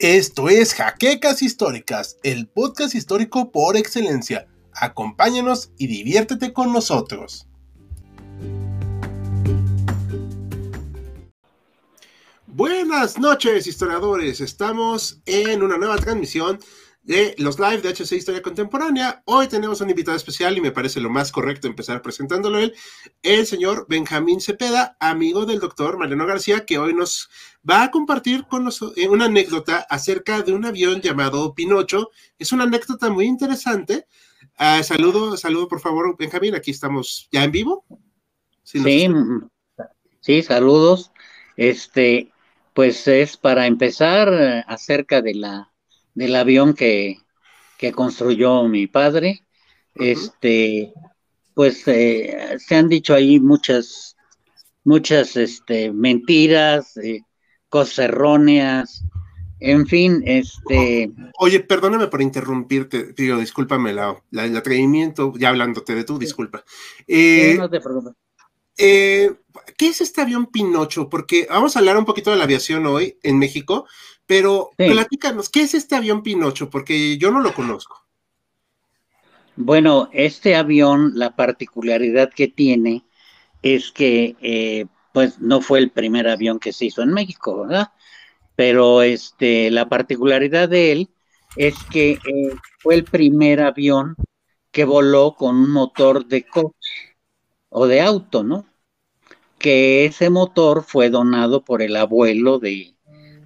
Esto es Jaquecas Históricas, el podcast histórico por excelencia. Acompáñanos y diviértete con nosotros. Buenas noches, historiadores. Estamos en una nueva transmisión de los live de HC Historia Contemporánea. Hoy tenemos un invitado especial y me parece lo más correcto empezar presentándolo él, el señor Benjamín Cepeda, amigo del doctor Mariano García, que hoy nos va a compartir con nosotros eh, una anécdota acerca de un avión llamado Pinocho. Es una anécdota muy interesante. Uh, saludo, saludo por favor, Benjamín. Aquí estamos ya en vivo. Sí, sí, sí, saludos. Este, pues es para empezar eh, acerca de la del avión que, construyó mi padre. Este, pues eh, se han dicho ahí muchas, muchas este, mentiras, eh, cosas erróneas, en fin, este. Oye, perdóname por interrumpirte, digo, discúlpame la, el atrevimiento, ya hablándote de tú, disculpa. Eh, no te preocupes. ¿Qué es este avión Pinocho? Porque vamos a hablar un poquito de la aviación hoy en México, pero platícanos, ¿qué es este avión Pinocho? Porque yo no lo conozco. Bueno, este avión, la particularidad que tiene es que, eh, pues, no fue el primer avión que se hizo en México, ¿verdad? Pero este, la particularidad de él es que eh, fue el primer avión que voló con un motor de coche o de auto, ¿no? Que ese motor fue donado por el abuelo de,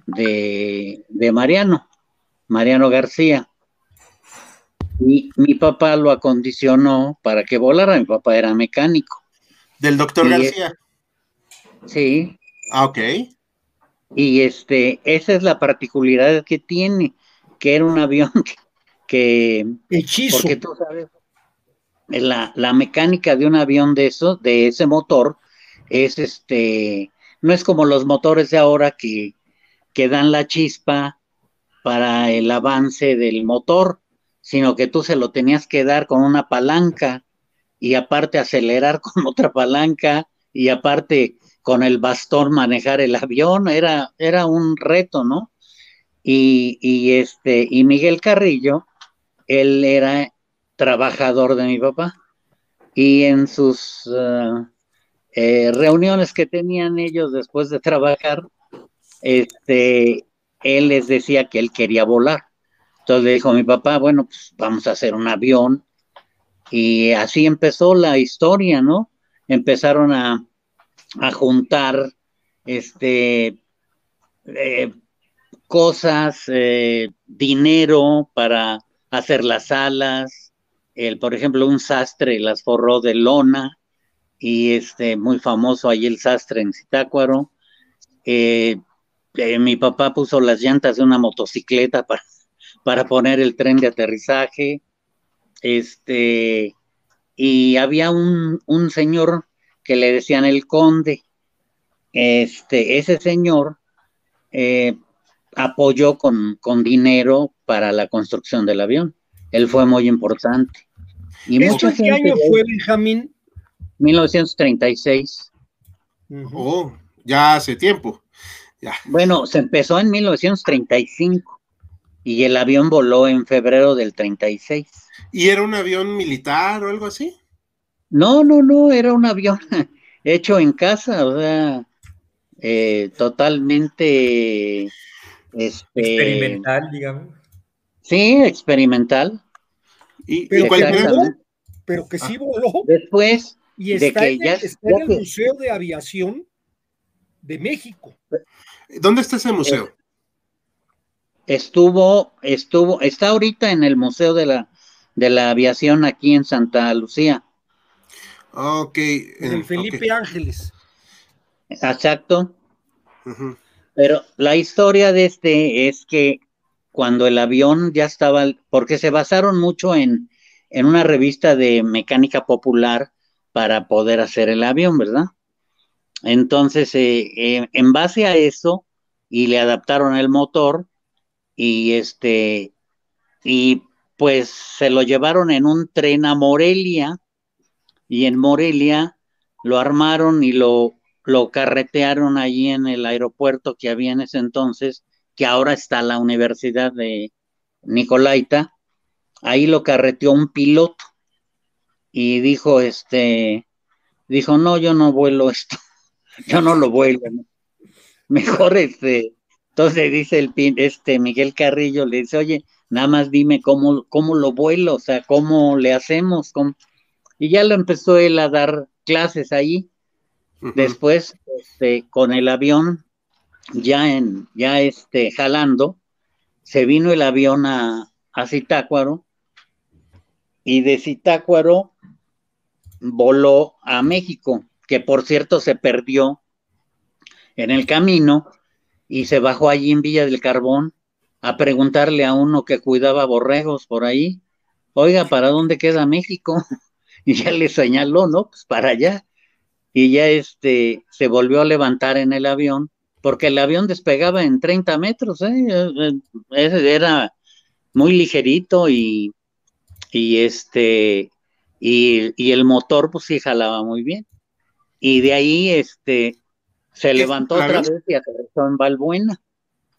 de, Mariano, Mariano García. Y mi papá lo acondicionó para que volara, mi papá era mecánico. ¿Del doctor García? Sí. Ah, ok. Y este, esa es la particularidad que tiene, que era un avión que... Hechizo. Porque tú sabes, la, la mecánica de un avión de eso, de ese motor, es este, no es como los motores de ahora que que dan la chispa para el avance del motor, sino que tú se lo tenías que dar con una palanca y aparte acelerar con otra palanca y aparte con el bastón manejar el avión, era, era un reto, ¿no? Y, este, y Miguel Carrillo, él era trabajador de mi papá y en sus uh, eh, reuniones que tenían ellos después de trabajar, este, él les decía que él quería volar. Entonces le dijo a mi papá, bueno, pues vamos a hacer un avión. Y así empezó la historia, ¿no? Empezaron a, juntar este, eh, cosas, eh, dinero para hacer las alas. El, por ejemplo, un sastre las forró de lona y este, muy famoso ahí el sastre en Zitácuaro. Eh, eh, mi papá puso las llantas de una motocicleta para, para poner el tren de aterrizaje. Este, y había un, señor que le decían el conde. Este, ese señor eh, apoyó con, con, dinero para la construcción del avión. Él fue muy importante. Y mucha qué año fue, Benjamín? 1936. Oh, ya hace tiempo. Bueno, se empezó en 1935 y el avión voló en febrero del 36. ¿Y era un avión militar o algo así? No, no, no, era un avión hecho en casa, o sea, eh, totalmente este, experimental, digamos. Sí, experimental. ¿Y, pero, pero que sí ah. voló. Después y está, de que en, ya, está en el Museo de Aviación de México. ¿Dónde está ese museo? Estuvo, estuvo, está ahorita en el Museo de la, de la Aviación aquí en Santa Lucía. Ok. En Felipe Ángeles. Exacto. Pero la historia de este es que cuando el avión ya estaba, porque se basaron mucho en, en una revista de mecánica popular para poder hacer el avión, ¿verdad? Entonces, eh, eh, en base a eso, y le adaptaron el motor, y este, y pues se lo llevaron en un tren a Morelia, y en Morelia lo armaron y lo, lo carretearon allí en el aeropuerto que había en ese entonces, que ahora está la Universidad de Nicolaita, ahí lo carreteó un piloto y dijo, este, dijo, no, yo no vuelo esto, yo no lo vuelo, mejor este, entonces dice el este Miguel Carrillo, le dice, oye, nada más dime cómo, cómo lo vuelo, o sea, cómo le hacemos, y ya lo empezó él a dar clases ahí. Después, este, con el avión ya en, ya este, jalando, se vino el avión a, a Zitácuaro. Y de Zitácuaro voló a México, que por cierto se perdió en el camino y se bajó allí en Villa del Carbón a preguntarle a uno que cuidaba borregos por ahí, oiga, ¿para dónde queda México? Y ya le señaló, ¿no? Pues para allá. Y ya este se volvió a levantar en el avión, porque el avión despegaba en 30 metros, ¿eh? eh, eh era muy ligerito y, y este y, el motor pues sí jalaba muy bien. Y de ahí este se levantó otra vez y aterrizó en Balbuena.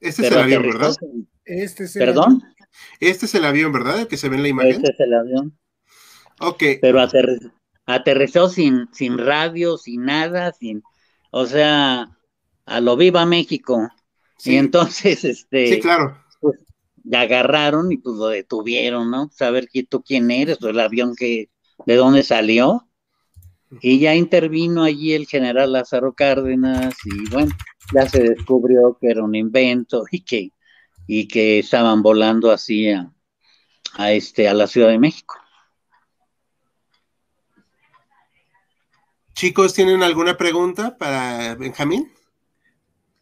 Este es el avión, ¿verdad? Este es el ¿Perdón? Este es el avión, ¿verdad? El que se ve en la imagen. Este es el avión. Ok. Pero aterrizó sin, sin radio, sin nada, sin, o sea, a lo viva México. Y entonces, este. Sí, claro. Pues, agarraron y pues lo detuvieron, ¿no? Saber quién tú quién eres, o el avión que, de dónde salió. Y ya intervino allí el general Lázaro Cárdenas y bueno, ya se descubrió que era un invento y que, y que estaban volando así a, este, a la Ciudad de México. Chicos, ¿tienen alguna pregunta para Benjamín?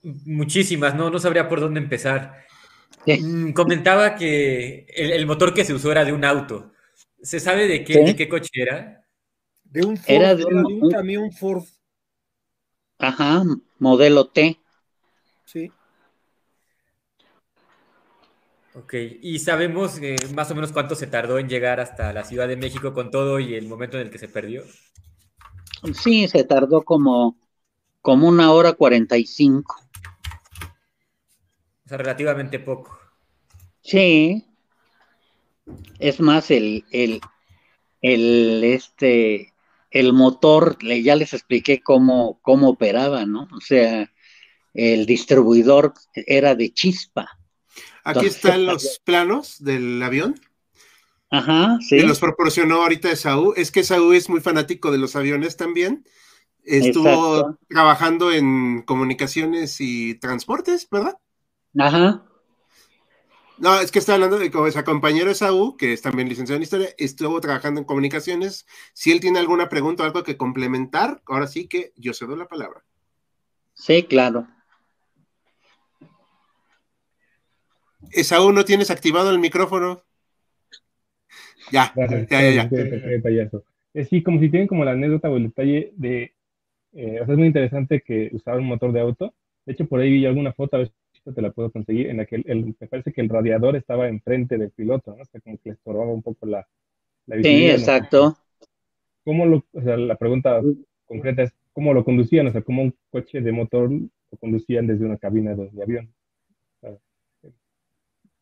Muchísimas, no, no sabría por dónde empezar. Mm, comentaba que el, motor que se usó era de un auto. ¿Se sabe de qué, de qué coche era? De un Ford, era de un, camión Ford. Ajá, modelo T. Sí. Ok, y sabemos eh, más o menos cuánto se tardó en llegar hasta la Ciudad de México con todo y el momento en el que se perdió. Sí, se tardó como, como una hora cuarenta y cinco. O sea, relativamente poco. Sí. Es más, el, el, el, este, el motor, ya les expliqué cómo, cómo operaba, ¿no? O sea, el distribuidor era de chispa. Aquí están los planos del avión. Ajá, sí. Que los proporcionó ahorita Saúl. Es que Saúl es muy fanático de los aviones también. Estuvo trabajando en comunicaciones y transportes, ¿verdad? Ajá. No, es que está hablando de como esa compañero Saúl, que es también licenciado en historia, estuvo trabajando en comunicaciones. Si él tiene alguna pregunta o algo que complementar, ahora sí que yo cedo la palabra. Sí, claro. Esaú, ¿no tienes activado el micrófono? Ya, ya, ya, ya. Sí, como si tienen como la anécdota o el detalle de, eh, o sea, es muy interesante que usaba un motor de auto. De hecho, por ahí vi alguna foto, a ver te la puedo conseguir, en la que el, me parece que el radiador estaba enfrente del piloto, ¿no? O sea, como que le estorbaba un poco la, la. Sí, exacto. ¿Cómo lo, o sea, la pregunta concreta es, ¿cómo lo conducían? O sea, ¿cómo un coche de motor lo conducían desde una cabina de, avión?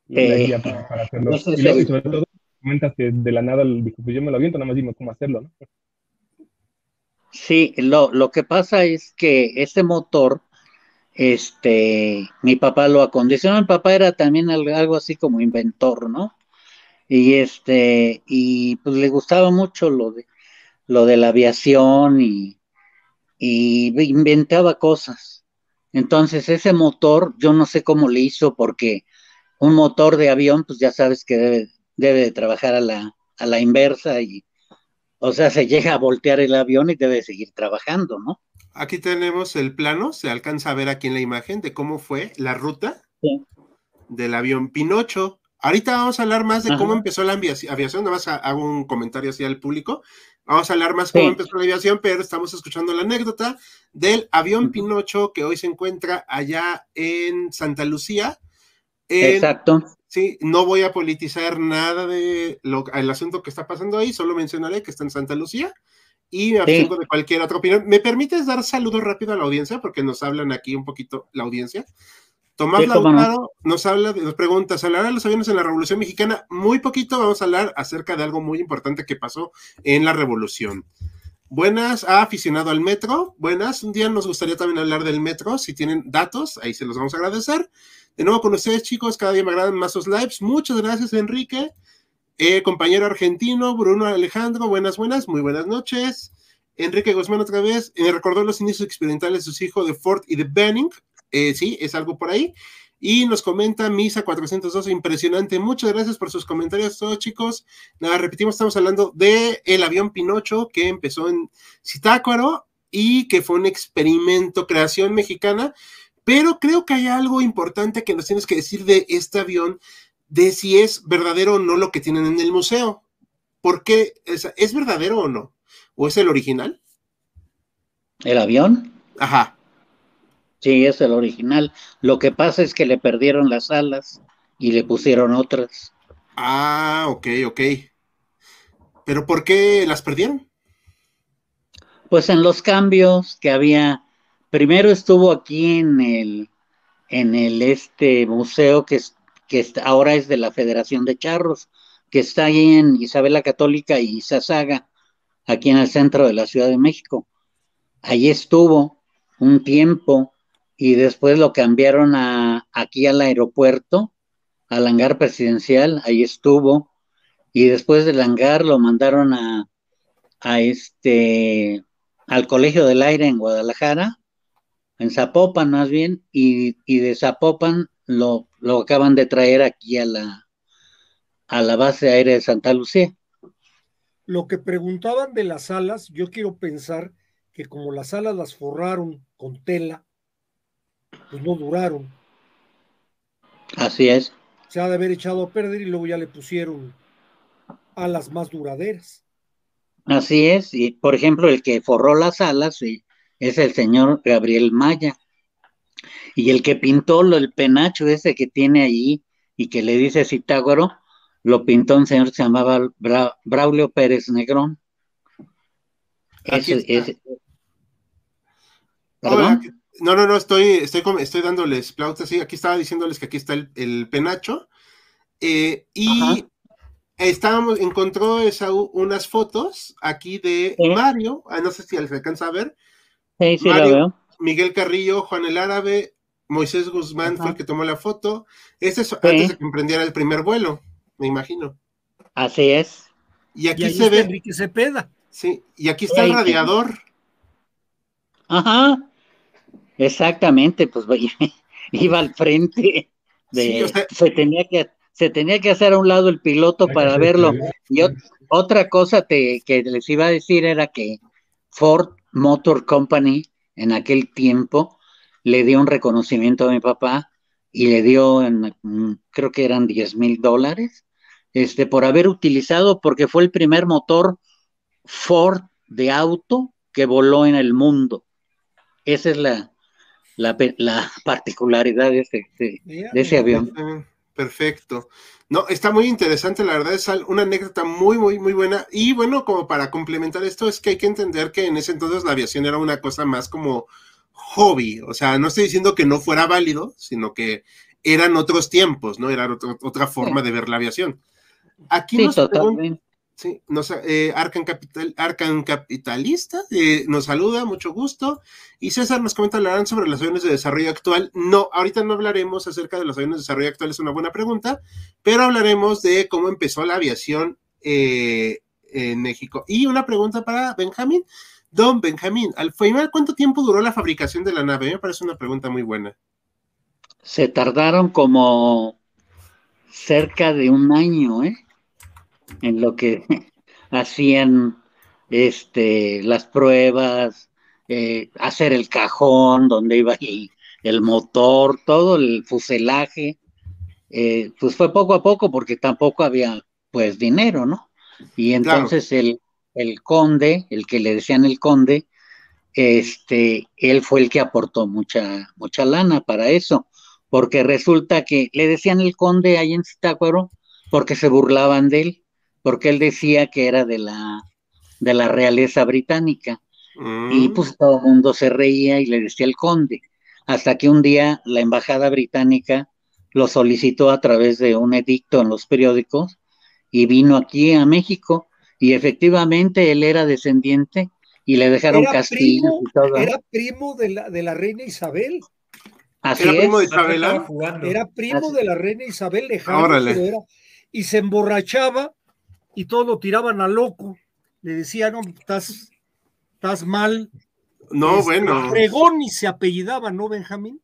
Eh, para, hacerlo. y, sobre todo, comentas que de la nada dijo, pues yo me lo aviento, nada más dime cómo hacerlo, ¿no? Sí, lo, lo que pasa es que ese motor este, mi papá lo acondicionó, mi papá era también algo así como inventor, ¿no? Y este, y pues le gustaba mucho lo de lo de la aviación y, y inventaba cosas. Entonces, ese motor, yo no sé cómo le hizo, porque un motor de avión, pues ya sabes que debe, debe de trabajar a la, a la inversa y, o sea, se llega a voltear el avión y debe seguir trabajando, ¿no? Aquí tenemos el plano, se alcanza a ver aquí en la imagen de cómo fue la ruta del avión Pinocho. Ahorita vamos a hablar más de cómo empezó la aviación, nada más hago un comentario así al público. Vamos a hablar más cómo empezó la aviación, pero estamos escuchando la anécdota del avión Pinocho que hoy se encuentra allá en Santa Lucía. Exacto. Sí, no voy a politizar nada de lo, el asunto que está pasando ahí, solo mencionaré que está en Santa Lucía y me abstengo de cualquier otra opinión. ¿Me permites dar saludos rápido a la audiencia? Porque nos hablan aquí un poquito la audiencia. Tomás Lautaro nos habla, nos pregunta, ¿se hablará de los aviones en la Revolución Mexicana? Muy poquito vamos a hablar acerca de algo muy importante que pasó en la Revolución. Buenas, aficionado al metro. Buenas, un día nos gustaría también hablar del metro. Si tienen datos, ahí se los vamos a agradecer. De nuevo con ustedes, chicos, cada día me agradan más sus lives. Muchas gracias, Enrique. Eh, compañero argentino, Bruno Alejandro, buenas, buenas, muy buenas noches. Enrique Guzmán otra vez, eh, recordó los inicios experimentales de sus hijos de Ford y de Benning. Eh, sí, es algo por ahí. Y nos comenta Misa 412, impresionante. Muchas gracias por sus comentarios, todos chicos. Nada, repetimos, estamos hablando de el avión Pinocho que empezó en Zitácuaro y que fue un experimento, creación mexicana. Pero creo que hay algo importante que nos tienes que decir de este avión, de si es verdadero o no lo que tienen en el museo. ¿Por qué? ¿Es verdadero o no? ¿O es el original? ¿El avión? Ajá. Sí, es el original. Lo que pasa es que le perdieron las alas y le pusieron otras. Ah, ok, ok. ¿Pero por qué las perdieron? Pues en los cambios que había. Primero estuvo aquí en el, en el este museo que, que ahora es de la Federación de Charros, que está ahí en Isabel la Católica y Sasaga, aquí en el centro de la Ciudad de México. Allí estuvo un tiempo y después lo cambiaron a, aquí al aeropuerto, al hangar presidencial, ahí estuvo, y después del hangar lo mandaron a, a este, al Colegio del Aire en Guadalajara, en Zapopan más bien, y, de Zapopan lo, lo, acaban de traer aquí a la, a la base aérea de Santa Lucía. Lo que preguntaban de las alas, yo quiero pensar que como las alas las forraron con tela, pues no duraron. Así es. Se ha de haber echado a perder y luego ya le pusieron alas más duraderas. Así es, y por ejemplo, el que forró las alas es el señor Gabriel Maya. Y el que pintó el penacho ese que tiene allí y que le dice Citágoro, lo pintó un señor que se llamaba Braulio Pérez Negrón. Ese, no, no, no, estoy, estoy, estoy dándoles plautas, sí, aquí estaba diciéndoles que aquí está el, penacho. Eh, y estábamos, encontró esa, unas fotos aquí de Mario, ah, no sé si se alcanza a ver. Sí, sí, lo veo. Miguel Carrillo, Juan el Árabe, Moisés Guzmán fue el que tomó la foto. Este es antes de que emprendiera el primer vuelo, me imagino. Así es. Y aquí se ve. Enrique Cepeda. Sí, y aquí está el radiador. Ajá. Exactamente, pues iba al frente de, se tenía que se tenía que hacer a un lado el piloto para verlo. Y otra cosa que les iba a decir era que Ford Motor Company en aquel tiempo le dio un reconocimiento a mi papá y le dio, en, mm, creo que eran 10 mil dólares, este, por haber utilizado, porque fue el primer motor Ford de auto que voló en el mundo. Esa es la, la, particularidad de ese, de, ese avión. Perfecto. No, está muy interesante, la verdad es una anécdota muy, muy, muy buena. Y bueno, como para complementar esto, es que hay que entender que en ese entonces la aviación era una cosa más como hobby. O sea, no estoy diciendo que no fuera válido, sino que eran otros tiempos, ¿no? Era otra forma de ver la aviación. Aquí nos Sí, nos, eh, Arcan, Capital, Arcan Capitalista eh, nos saluda, mucho gusto. Y César nos comenta, ¿hablarán sobre los aviones de desarrollo actual? No, ahorita no hablaremos acerca de los aviones de desarrollo actual, es una buena pregunta, pero hablaremos de cómo empezó la aviación eh, en México. Y una pregunta para Benjamín. Don Benjamín, al final, ¿cuánto tiempo duró la fabricación de la nave? Me parece una pregunta muy buena. Se tardaron como cerca de un año, ¿eh? En lo que hacían este, las pruebas, eh, hacer el cajón donde iba el, motor, todo el fuselaje, eh, pues fue poco a poco porque tampoco había pues dinero, ¿no? Y entonces el, el conde, el que le decían el conde, este, él fue el que aportó mucha, mucha lana para eso, porque resulta que le decían el conde ahí en Zitácuaro porque se burlaban de él porque él decía que era de la, de la realeza británica. Y mm. pues todo el mundo se reía y le decía el conde. hasta que un día la embajada británica lo solicitó a través de un edicto en los periódicos y vino aquí a México y efectivamente él era descendiente y le dejaron castillo y todo. Era primo de la, de la reina Isabel. Así ¿Era es. primo de Isabela? Era primo Así- de la reina Isabel lejano, Órale. pero era- y se emborrachaba y todos lo tiraban a loco. Le decían, no, estás, estás mal. No, Este, bueno. Tregonis se apellidaba, ¿no, Benjamín?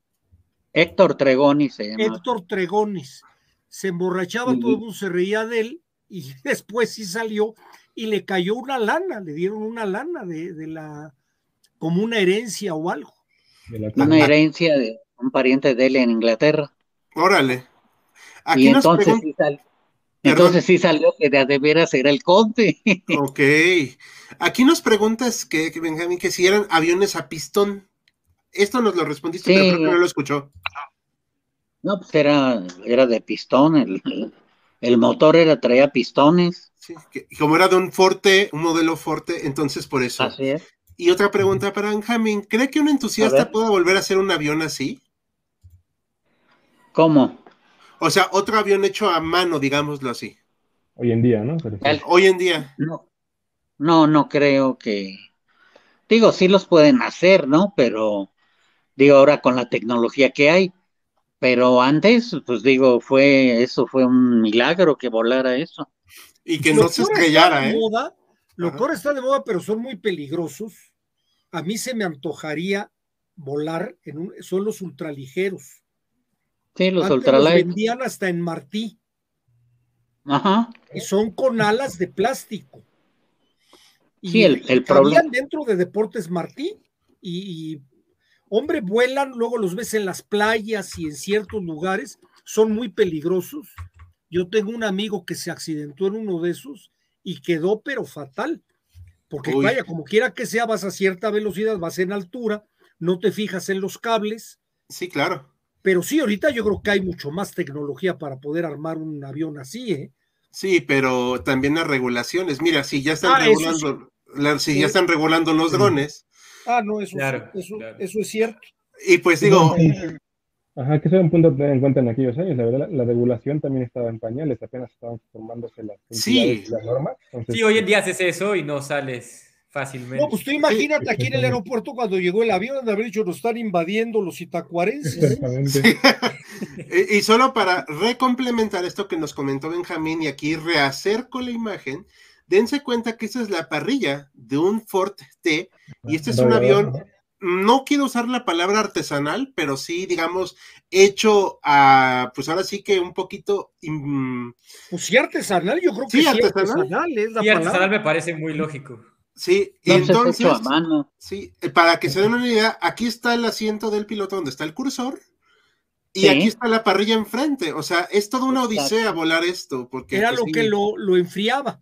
Héctor Tregoni se llama. Héctor Tregonis. Se emborrachaba, todo el mundo se reía de él y después sí salió y le cayó una lana, le dieron una lana de, de la, como una herencia o algo. Una herencia de un pariente de él en Inglaterra. Órale. Aquí y nos entonces sí, sal- entonces sí salió que de, veras era el conde. Ok. Aquí nos preguntas que, que, Benjamín, que si eran aviones a pistón. Esto nos lo respondiste, Sí. pero creo que no lo escuchó. No, pues era, era de pistón, el, el motor era, traía pistones. Sí, que- como era de un Forte, un modelo Forte, entonces por eso. Así es. Y otra pregunta para Benjamín. ¿Cree que un entusiasta pueda volver a hacer un avión así? ¿Cómo? O sea, otro avión hecho a mano, digámoslo así. Hoy en día, ¿no? El- Hoy en día. No, no, no creo que. Digo, sí los pueden hacer, ¿no? Pero digo, ahora con la tecnología que hay. Pero antes, pues digo, fue, eso fue un milagro que volara eso. Y que Lo no se estrellara, de ¿eh? moda, lo Ajá. peor está de moda, pero son muy peligrosos. A mí se me antojaría volar en un, son los ultraligeros. Sí, los Antes ultralight. vendían hasta en Martí Ajá. y son con alas de plástico. Y, Sí, el- el problema- dentro de Deportes Martí y, y, hombre, vuelan, luego los ves en las playas y en ciertos lugares, son muy peligrosos. Yo tengo un amigo que se accidentó en uno de esos y quedó pero fatal. Porque Uy. vaya, como quiera que sea, vas a cierta velocidad, vas en altura, no te fijas en los cables, Sí, claro. Pero sí, ahorita yo creo que hay mucho más tecnología para poder armar un avión así, ¿eh? Sí, pero también las regulaciones. Mira, si ya están Ah, regulando, la- si Sí. ya están regulando los drones, Ah, no, eso, Claro, eso, claro. eso es cierto. y pues digo, Ajá, que eso era un punto a tener en cuenta en aquellos años. La verdad, la, la regulación también estaba en pañales, apenas estaban formándose las Sí. las normas. Entonces, Sí, hoy en día haces eso y no sales fácilmente. No, pues tú imagínate aquí en el aeropuerto cuando llegó el avión de haber dicho nos están invadiendo los itacuarenses. Exactamente. y y solo para recomplementar esto que nos comentó Benjamín y aquí reacerco la imagen, dense cuenta que esta es la parrilla de un Ford T y este es un avión, no quiero usar la palabra artesanal, pero sí, digamos, hecho a, pues ahora sí que un poquito... Pues sí, artesanal, yo creo que Sí, sí, artesanal. artesanal, es la Y artesanal palabra. me parece muy lógico. Sí, y No, pues es entonces... hecho a mano. Sí, eh, para que se den una idea, aquí está el asiento del piloto donde está el cursor y Sí. aquí está la parrilla enfrente. O sea, es toda una Exacto. odisea volar esto. Porque, Era pues, lo sí, que lo, lo enfriaba.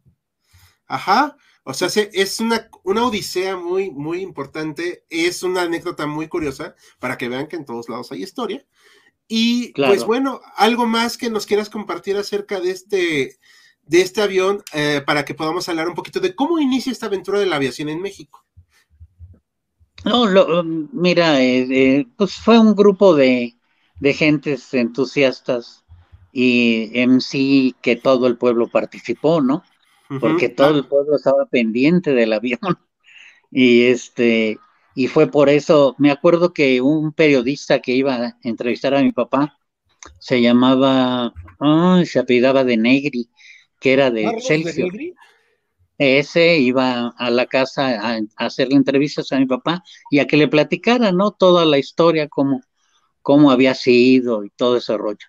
Ajá. O sea, se- es una, una odisea muy, muy importante. Es una anécdota muy curiosa para que vean que en todos lados hay historia. Y Claro. pues bueno, algo más que nos quieras compartir acerca de este, de este avión eh, para que podamos hablar un poquito de cómo inicia esta aventura de la aviación en México. No, lo, mira, eh, eh, pues fue un grupo de, de gentes entusiastas y en sí que todo el pueblo participó, ¿no? Porque todo el pueblo estaba pendiente del avión. Y este, y fue por eso, me acuerdo que un periodista que iba a entrevistar a mi papá se llamaba, se apellidaba de Negri, que era de Celsius. Ese iba a la casa a, a hacerle entrevistas a mi papá y a que le platicara, ¿no? Toda la historia, cómo, cómo había sido y todo ese rollo.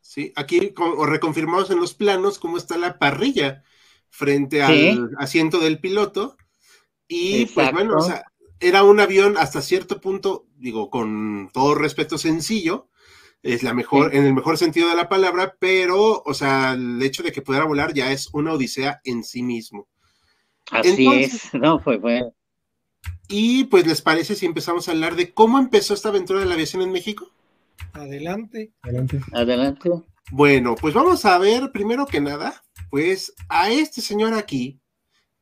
Sí, aquí o reconfirmamos en los planos cómo está la parrilla frente Sí. al asiento del piloto. Y pues bueno, o sea, era un avión hasta cierto punto, digo, con todo respeto sencillo, es la mejor, Sí. en el mejor sentido de la palabra, pero, o sea, el hecho de que pudiera volar ya es una odisea en sí mismo. Así Entonces- es, ¿no? Fue, fue. Y pues, ¿les parece si empezamos a hablar de cómo empezó esta aventura de la aviación en México? adelante. Adelante. Adelante. Bueno, pues vamos a ver primero que nada, pues a este señor aquí,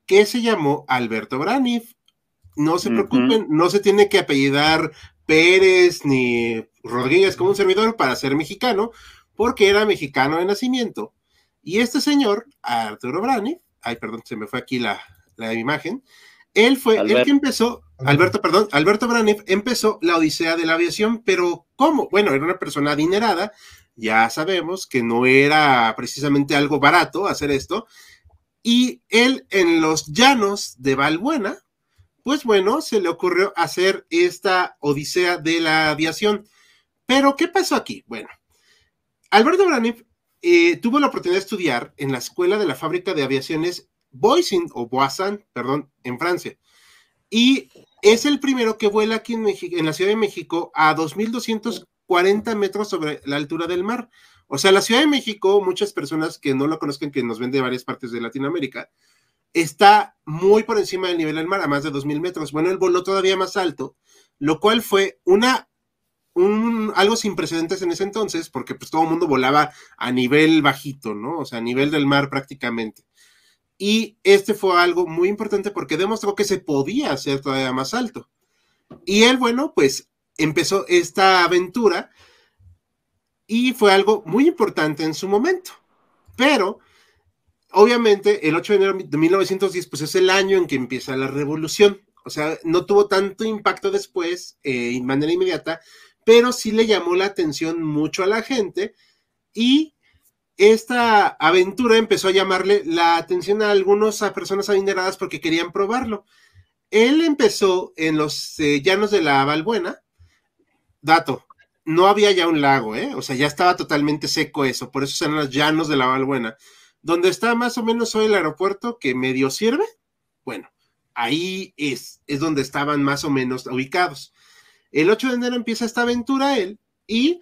que se llamó Alberto Braniff. No se preocupen, no se tiene que apellidar Pérez ni Rodríguez como un servidor para ser mexicano, porque era mexicano de nacimiento. Y este señor, Arturo Brani, ay, perdón, se me fue aquí la, la imagen, él fue el que empezó, Alberto, perdón, Alberto Braniff empezó la odisea de la aviación, pero ¿cómo? Bueno, era una persona adinerada, ya sabemos que no era precisamente algo barato hacer esto, y él en los llanos de Valbuena, pues bueno, se le ocurrió hacer esta odisea de la aviación. Pero, ¿qué pasó aquí? Bueno, Alberto Braniff eh, tuvo la oportunidad de estudiar en la Escuela de la Fábrica de Aviaciones Boisin o Boissan, perdón, en Francia. Y es el primero que vuela aquí en, en la Ciudad de México a 2.240 metros sobre la altura del mar. O sea, la Ciudad de México, muchas personas que no lo conozcan, que nos ven de varias partes de Latinoamérica, está muy por encima del nivel del mar, a más de 2.000 metros. Bueno, él voló todavía más alto, lo cual fue una, un, algo sin precedentes en ese entonces, porque pues todo el mundo volaba a nivel bajito, ¿no? O sea, a nivel del mar prácticamente. Y este fue algo muy importante porque demostró que se podía hacer todavía más alto. Y él, bueno, pues empezó esta aventura y fue algo muy importante en su momento. Pero, obviamente, el 8 de enero de 1910, pues es el año en que empieza la revolución. O sea, no tuvo tanto impacto después, eh, de manera inmediata, pero sí le llamó la atención mucho a la gente y esta aventura empezó a llamarle la atención a algunas personas adineradas porque querían probarlo. Él empezó en los eh, llanos de la Valbuena. Dato, no había ya un lago, ¿eh? O sea, ya estaba totalmente seco eso, por eso eran los llanos de la Valbuena. Donde está más o menos hoy el aeropuerto que medio sirve, bueno, ahí es, es donde estaban más o menos ubicados. El 8 de enero empieza esta aventura él y,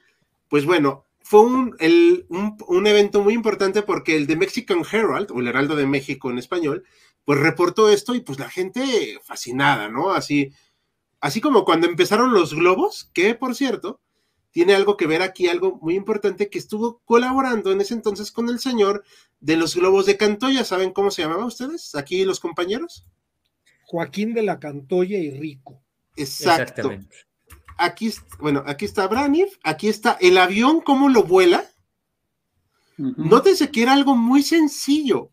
pues bueno, fue un, un, evento muy importante porque el de Mexican Herald, o el Heraldo de México en español, pues reportó esto y pues la gente fascinada, ¿no? Así, así como cuando empezaron los globos, que por cierto, tiene algo que ver aquí, algo muy importante, que estuvo colaborando en ese entonces con el señor de los globos de Cantoya. ¿Saben cómo se llamaba ustedes? Aquí los compañeros. Joaquín de la Cantoya y Rico. Exacto aquí, bueno, aquí está Braniff, aquí está el avión, cómo lo vuela. Nótese que era algo muy sencillo.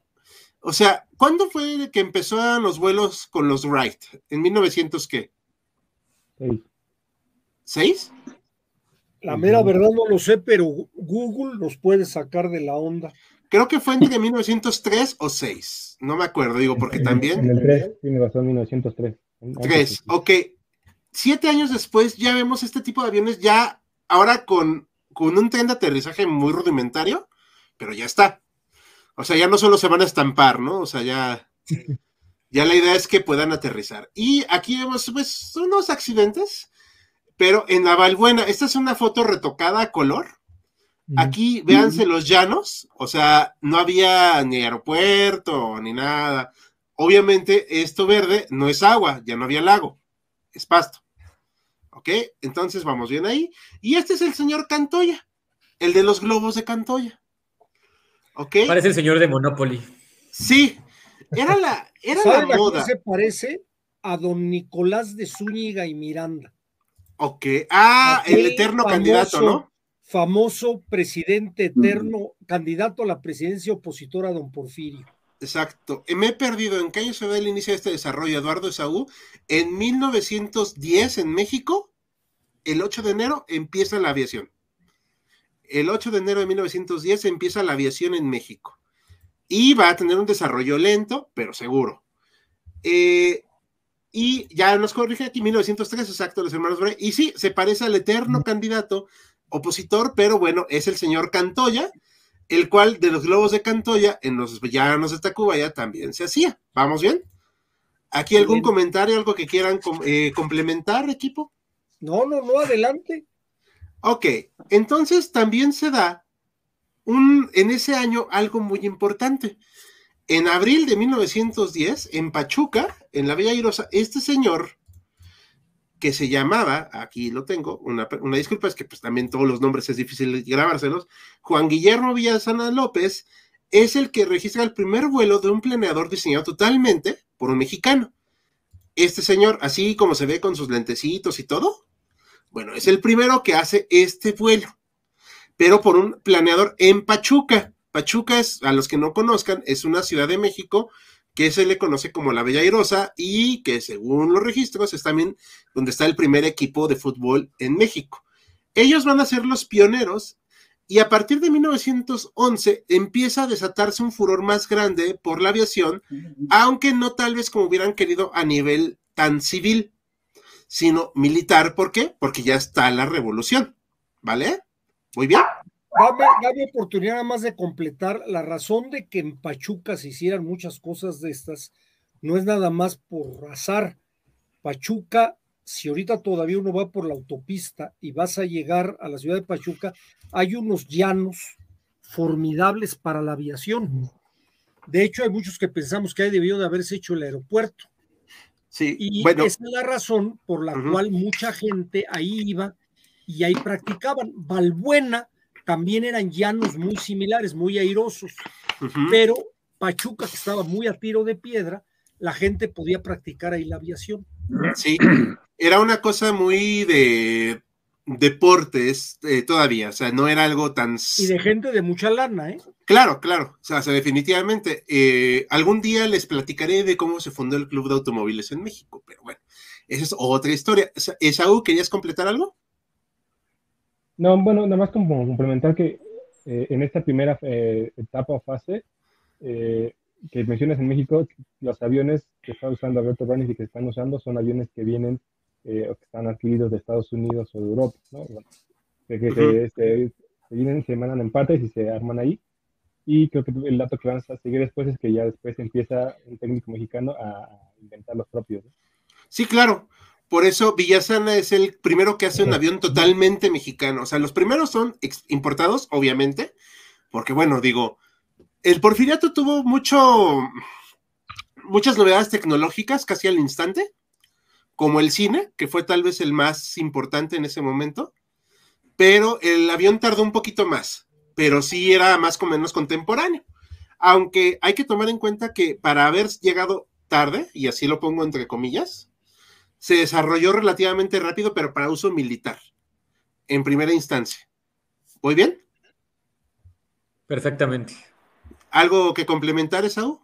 O sea, ¿cuándo fue que empezaron los vuelos con los Wright? ¿En 1900 qué? Seis. ¿Seis? La mera verdad no lo sé, pero Google nos puede sacar de la onda. Creo que fue entre 1903 o 6. No me acuerdo, digo, porque también. En el 3, tiene razón, 1903. 3, ok siete años después ya vemos este tipo de aviones ya ahora con, con un tren de aterrizaje muy rudimentario, pero ya está. O sea, ya no solo se van a estampar, ¿no? O sea, ya, ya la idea es que puedan aterrizar. Y aquí vemos pues unos accidentes, pero en la Valbuena, esta es una foto retocada a color. Aquí véanse los llanos, o sea, no había ni aeropuerto ni nada. Obviamente esto verde no es agua, ya no había lago, es pasto. ¿Ok? Entonces vamos bien ahí. Y este es el señor Cantoya, el de los globos de Cantoya. ¿Ok? Parece el señor de Monopoly. Sí, era la, era la moda. se parece a don Nicolás de Zúñiga y Miranda. Ok, ah, el eterno candidato, ¿no? Famoso presidente eterno, candidato a la presidencia opositora a don Porfirio. Exacto. Me he perdido. ¿En qué año se ve el inicio de este desarrollo, Eduardo Esaú? En 1910 en México, el 8 de enero empieza la aviación. El 8 de enero de 1910 empieza la aviación en México. Y va a tener un desarrollo lento, pero seguro. Eh, y ya nos corrige aquí 1903, exacto, los hermanos Bray. Y sí, se parece al eterno candidato opositor, pero bueno, es el señor Cantoya, el cual de los globos de Cantoya en los llanos de Tacubaya también se hacía. ¿Vamos bien? ¿Aquí algún comentario, algo que quieran eh, complementar, equipo? No, no, no, adelante. Ok, entonces también se da un, en ese año algo muy importante. En abril de 1910, en Pachuca, en la Villa Airosa, este señor que se llamaba, aquí lo tengo, una, disculpa, es que pues también todos los nombres es difícil grabárselos, Juan Guillermo Villasana López es el que registra el primer vuelo de un planeador diseñado totalmente por un mexicano. Este señor, así como se ve con sus lentecitos y todo, Bueno, es el primero que hace este vuelo, pero por un planeador en Pachuca. Pachuca es, a los que no conozcan, es una ciudad de México que se le conoce como la Bella Airosa y que según los registros es también donde está el primer equipo de fútbol en México. Ellos van a ser los pioneros y a partir de 1911 empieza a desatarse un furor más grande por la aviación, aunque no tal vez como hubieran querido a nivel tan civil, sino militar. ¿Por qué? Porque ya está la revolución. ¿Vale? Muy bien. Dame, oportunidad nada más de completar la razón de que en Pachuca se hicieran muchas cosas de estas, no es nada más por azar. Pachuca, si ahorita todavía uno va por la autopista y vas a llegar a la ciudad de Pachuca, hay unos llanos formidables para la aviación. De hecho, hay muchos que pensamos que hay debido de haberse hecho el aeropuerto. Sí, y esa es la razón por la cual mucha gente ahí iba y ahí practicaban. Valbuena también eran llanos muy similares, muy airosos, pero Pachuca, que estaba muy a tiro de piedra, la gente podía practicar ahí la aviación. Sí, era una cosa muy de deportes eh, todavía, o sea, no era algo tan... Y de gente de mucha lana, ¿eh? Claro, claro, o sea, definitivamente. Eh, algún día les platicaré de cómo se fundó el Club de Automóviles en México, pero bueno, esa es otra historia. Esaú, ¿querías completar algo? No, bueno, nada más como complementar que eh, en esta primera eh, etapa o fase eh, que mencionas en México, los aviones que está usando Alberto Barnes y que están usando son aviones que vienen o que están adquiridos de Estados Unidos o de Europa, ¿no? que, se, vienen, se mandan en partes y se arman ahí. Y creo que el dato que van a seguir después es que ya después empieza un técnico mexicano a, inventar los propios. Sí, claro. Por eso Villasana es el primero que hace un avión totalmente mexicano. O sea, los primeros son importados, obviamente, porque bueno, digo, el Porfiriato tuvo mucho, muchas novedades tecnológicas casi al instante, como el cine, que fue tal vez el más importante en ese momento, pero el avión tardó un poquito más, pero sí era más o menos contemporáneo. Aunque hay que tomar en cuenta que para haber llegado tarde, y así lo pongo entre comillas, se desarrolló relativamente rápido, pero para uso militar, en primera instancia. ¿Muy bien? Perfectamente. ¿Algo que complementar, Esaú?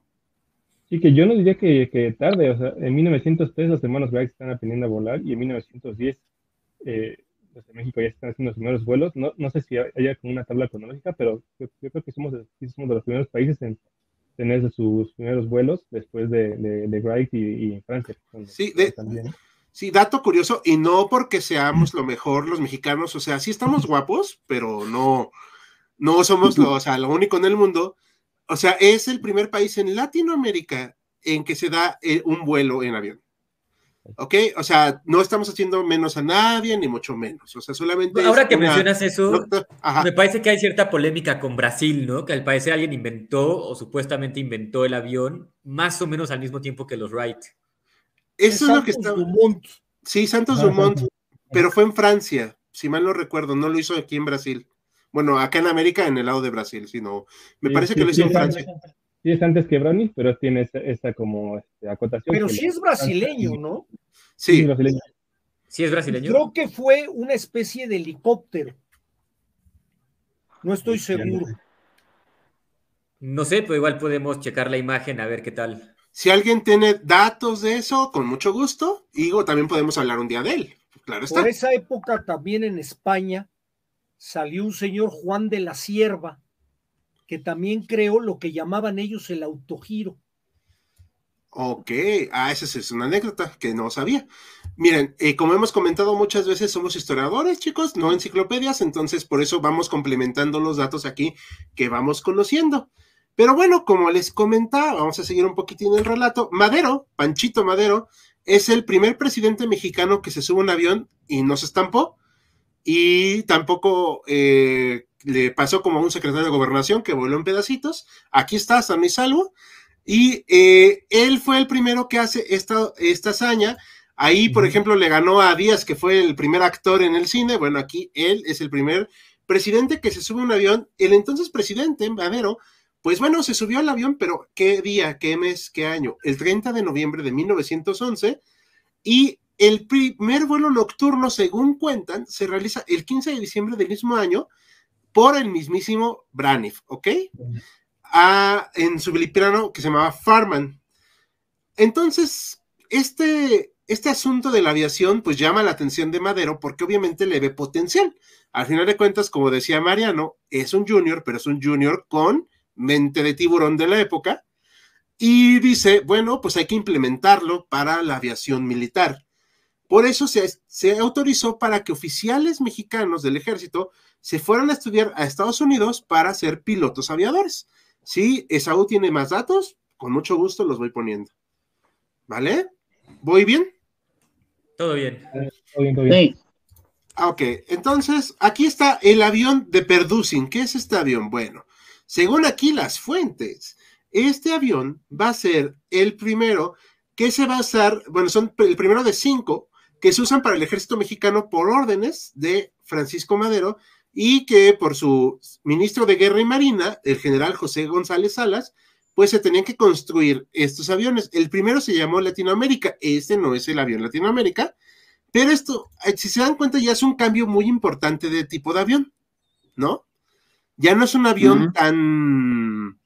Sí, que yo no diría que, tarde, o sea, en 1903 los hermanos Wright están aprendiendo a volar y en 1910 eh, los de México ya están haciendo los primeros vuelos. No, no sé si haya como una tabla cronológica, pero yo, creo que somos, somos de los primeros países en tener sus primeros vuelos después de, de, Wright y, en Francia. Sí, de, también. Sí, dato curioso, y no porque seamos lo mejor los mexicanos, o sea, sí estamos guapos, pero no, no somos lo, o sea, lo único en el mundo. O sea, es el primer país en Latinoamérica en que se da eh, un vuelo en avión. ¿Ok? O sea, no estamos haciendo menos a nadie, ni mucho menos. O sea, solamente. Ahora que mencionas eso, me parece que hay cierta polémica con Brasil, ¿no? Que al parecer alguien inventó o supuestamente inventó el avión más o menos al mismo tiempo que los Wright. Eso es lo que está. Dumont. Sí, Santos Dumont, pero fue en Francia, si mal no recuerdo, no lo hizo aquí en Brasil. Bueno, acá en América, en el lado de Brasil, sino me parece que lo hizo en Francia. Sí, es antes que Brownie, pero tiene esta, como este, acotación. Pero sí es brasileño, ¿no? Sí. Sí, es brasileño. Creo que fue una especie de helicóptero. No estoy seguro. No sé, pero igual podemos checar la imagen a ver qué tal. Si alguien tiene datos de eso, con mucho gusto, digo, también podemos hablar un día de él. Claro está. Por esa época también en España salió un señor Juan de la Sierva, que también creó lo que llamaban ellos el autogiro. Ok, ah, esa es una anécdota que no sabía. Miren, eh, como hemos comentado muchas veces, somos historiadores, chicos, no enciclopedias, entonces por eso vamos complementando los datos aquí que vamos conociendo. Pero bueno, como les comentaba, vamos a seguir un poquitín el relato. Madero, Panchito Madero, es el primer presidente mexicano que se sube a un avión y no se estampó. Y tampoco eh, le pasó como a un secretario de gobernación que voló en pedacitos. Aquí está, San y salvo. Y eh, él fue el primero que hace esta, esta hazaña. Ahí, por ejemplo, le ganó a Díaz, que fue el primer actor en el cine. Bueno, aquí él es el primer presidente que se sube a un avión. El entonces presidente, Madero, pues bueno, se subió al avión, pero ¿qué día, qué mes, qué año? El 30 de noviembre de 1911 y el primer vuelo nocturno, según cuentan, se realiza el 15 de diciembre del mismo año por el mismísimo Braniff, ¿ok? En su vilipiano que se llamaba Farman. Entonces, este, este asunto de la aviación pues llama la atención de Madero porque obviamente le ve potencial. Al final de cuentas, como decía Mariano, es un junior, pero es un junior con mente de tiburón de la época. Y dice, bueno, pues hay que implementarlo para la aviación militar. Por eso se, se, autorizó para que oficiales mexicanos del ejército se fueran a estudiar a Estados Unidos para ser pilotos aviadores. Si Esaú tiene más datos, con mucho gusto los voy poniendo. ¿Vale? ¿Voy bien? Todo bien. Todo bien, todo bien. Ah, ok, entonces aquí está el avión de Perdusin. ¿Qué es este avión? Bueno, según aquí las fuentes, este avión va a ser el primero que se va a usar, bueno, son el primero de cinco que se usan para el ejército mexicano por órdenes de Francisco Madero y que por su ministro de Guerra y Marina, el general José González Salas, pues se tenían que construir estos aviones. El primero se llamó Latinoamérica, este no es el avión Latinoamérica, pero esto, eh, si se dan cuenta, ya es un cambio muy importante de tipo de avión, ¿no? Ya no es un avión tan,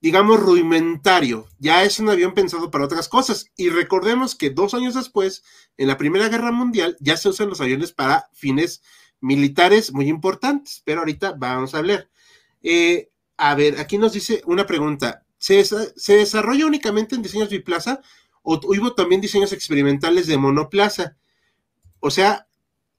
digamos, rudimentario, ya es un avión pensado para otras cosas. Y recordemos que dos años después, en la Primera Guerra Mundial, ya se usan los aviones para fines militares muy importantes, pero ahorita vamos a hablar. Eh, a ver, aquí nos dice una pregunta. ¿Se, desarrolla únicamente en diseños biplaza o hubo también diseños experimentales de monoplaza? O sea,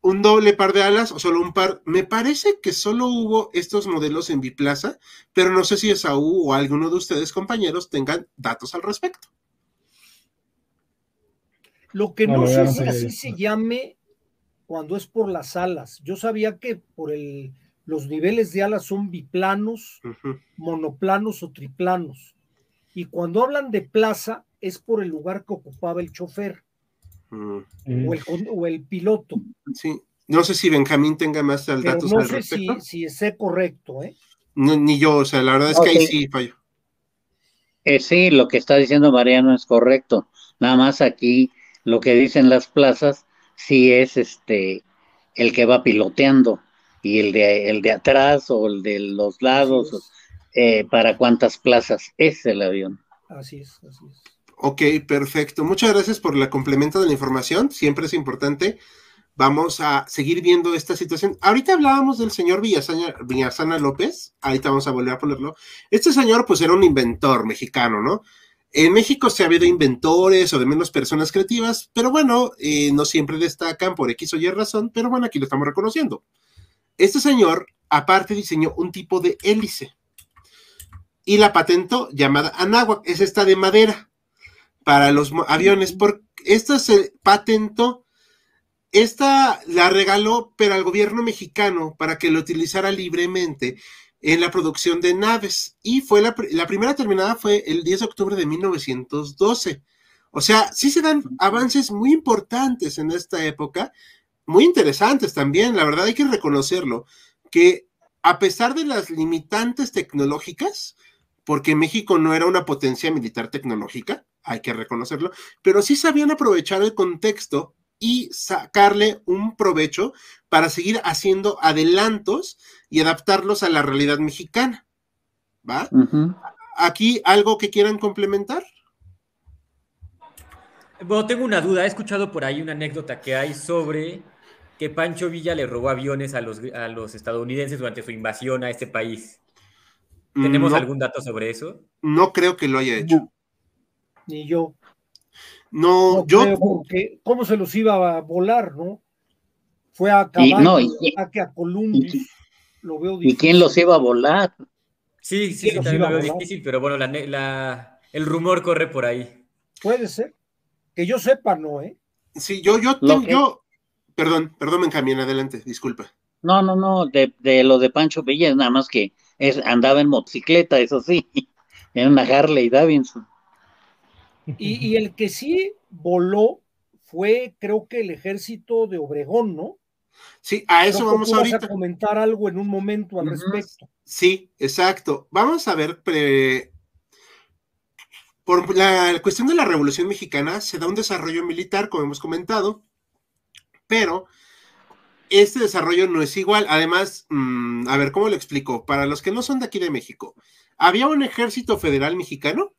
un doble par de alas o solo un par. Me parece que solo hubo estos modelos en biplaza, pero no sé si Esaú o alguno de ustedes, compañeros, tengan datos al respecto. Lo que no, sé si así se llame cuando es por las alas. Yo sabía que por el los niveles de alas son biplanos, monoplanos o triplanos. Y cuando hablan de plaza es por el lugar que ocupaba el chofer mm. o, el, piloto. Sí, no sé si Benjamín tenga más datos. No sé si, si es correcto, ¿eh? ni yo, o sea, la verdad es que ahí sí fallo. Eh, sí, lo que está diciendo Mariano es correcto. Nada más aquí lo que dicen las plazas sí es este el que va piloteando y el de, el de atrás o el de los lados, eh, para cuántas plazas es el avión. Así es, así es. Ok, perfecto. Muchas gracias por la complemento de la información. Siempre es importante. Vamos a seguir viendo esta situación. Ahorita hablábamos del señor Villasana López. Ahorita vamos a volver a ponerlo. Este señor, pues, era un inventor mexicano, ¿no? En México se ha habido inventores o de menos personas creativas, pero bueno, eh, no siempre destacan por X o Y razón, pero bueno, aquí lo estamos reconociendo. Este señor, aparte, diseñó un tipo de hélice y la patentó llamada Anáhuac, es esta de madera para los aviones. Por, esta se patentó, esta la regaló, pero al gobierno mexicano para que lo utilizara libremente en la producción de naves. Y fue la, la primera terminada fue el 10 de octubre de 1912. O sea, sí se dan avances muy importantes en esta época muy interesantes también, la verdad hay que reconocerlo, que a pesar de las limitantes tecnológicas, porque México no era una potencia militar tecnológica, hay que reconocerlo, pero sí sabían aprovechar el contexto y sacarle un provecho para seguir haciendo adelantos y adaptarlos a la realidad mexicana. ¿Va? Aquí algo que quieran complementar. Bueno, tengo una duda. He escuchado por ahí una anécdota que hay sobre que Pancho Villa le robó aviones a los, a los estadounidenses durante su invasión a este país. ¿Tenemos algún dato sobre eso? No creo que lo haya hecho. Ni yo. No, yo. ¿Cómo se los iba a volar, no? Fue a caballo, a Columbus. lo veo ¿Y quién los iba a volar? Sí, sí, sí también lo veo difícil, pero bueno, la, el rumor corre por ahí. Puede ser. Que yo sepa, no, ¿eh? Sí, yo, yo, yo, Perdón, perdón, Benjamín, adelante, disculpa. No, no, no, de, de lo de Pancho Villa, nada más que es, andaba en motocicleta, eso sí, en una Harley Davidson. Y, y el que sí voló fue, creo que el ejército de Obregón, ¿no? Sí, a eso vamos ahorita. a comentar algo en un momento al respecto. Sí, exacto. Vamos a ver, por la cuestión de la Revolución Mexicana se da un desarrollo militar, como hemos comentado, pero este desarrollo no es igual. Además, mm, a ver, ¿cómo lo explico? Para los que no son de aquí de México, había un ejército federal mexicano,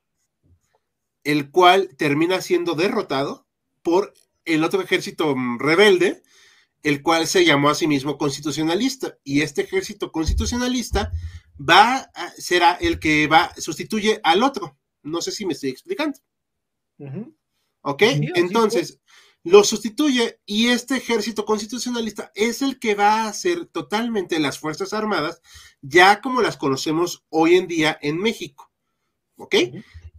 el cual termina siendo derrotado por el otro ejército mm, rebelde, el cual se llamó a sí mismo constitucionalista. Y este ejército constitucionalista va a, será el que va, sustituye al otro. No sé si me estoy explicando. ¿Ok? Entonces, lo sustituye y este ejército constitucionalista es el que va a hacer totalmente las Fuerzas Armadas, ya como las conocemos hoy en día en México. ¿Ok?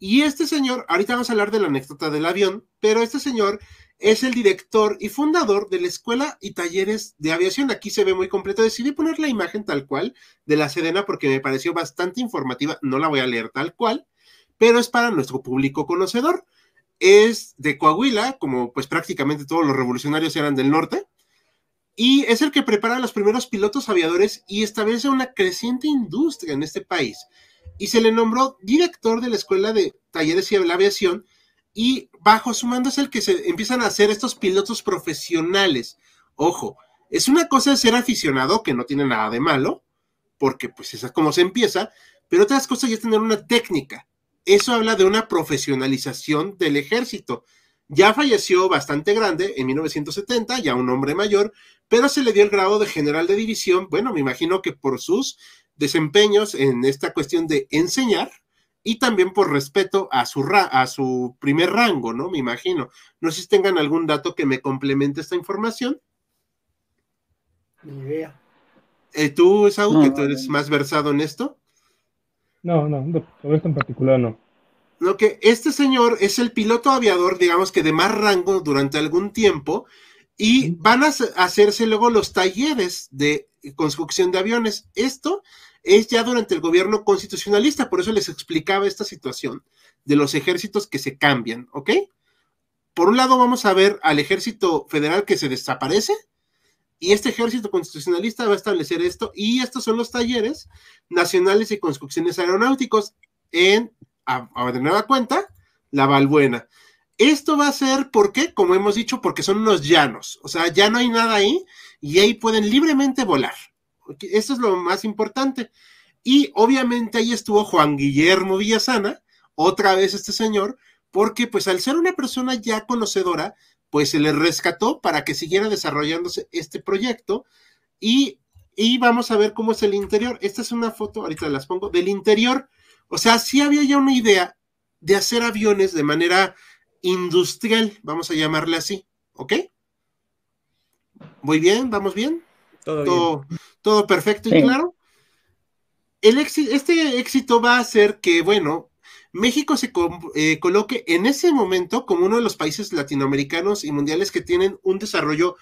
Y este señor, ahorita vamos a hablar de la anécdota del avión, pero este señor es el director y fundador de la Escuela y Talleres de Aviación. Aquí se ve muy completo. Decidí poner la imagen tal cual de la Sedena porque me pareció bastante informativa. No la voy a leer tal cual, pero es para nuestro público conocedor. Es de Coahuila, como pues prácticamente todos los revolucionarios eran del norte, y es el que prepara a los primeros pilotos aviadores y establece una creciente industria en este país. Y se le nombró director de la Escuela de Talleres y Aviación y bajo su mando es el que se empiezan a hacer estos pilotos profesionales. Ojo, es una cosa ser aficionado, que no tiene nada de malo, porque pues esa es como se empieza, pero otras cosas ya tener una técnica. Eso habla de una profesionalización del ejército. Ya falleció bastante grande en 1970, ya un hombre mayor, pero se le dio el grado de general de división, bueno, me imagino que por sus desempeños en esta cuestión de enseñar, y también por respeto a su, a su primer rango, ¿no? Me imagino. No sé si tengan algún dato que me complemente esta información. Ni idea. Eh, ¿Tú, Saúl, que tú eres más versado en esto? No, no, sobre esto en particular no. Lo que este señor es el piloto aviador, digamos que de más rango durante algún tiempo, y van a hacerse luego los talleres de construcción de aviones. Esto es ya durante el gobierno constitucionalista, por eso les explicaba esta situación de los ejércitos que se cambian, ¿ok? Por un lado vamos a ver al ejército federal que se desaparece y este ejército constitucionalista va a establecer esto y estos son los talleres nacionales y construcciones aeronáuticos en, a, de nueva cuenta, la Valbuena. Esto va a ser, ¿por qué? Como hemos dicho, porque son unos llanos, o sea, ya no hay nada ahí y ahí pueden libremente volar. Eso es lo más importante. Y obviamente ahí estuvo Juan Guillermo Villasana, otra vez este señor, porque pues al ser una persona ya conocedora, pues se le rescató para que siguiera desarrollándose este proyecto y, y vamos a ver cómo es el interior. Esta es una foto, ahorita las pongo, del interior. O sea, sí había ya una idea de hacer aviones de manera industrial, vamos a llamarle así, ¿ok? Muy bien, vamos bien. Todo, todo, perfecto y claro. El este éxito va a hacer que, bueno, México se eh, coloque en ese momento como uno de los países latinoamericanos y mundiales que tienen un desarrollo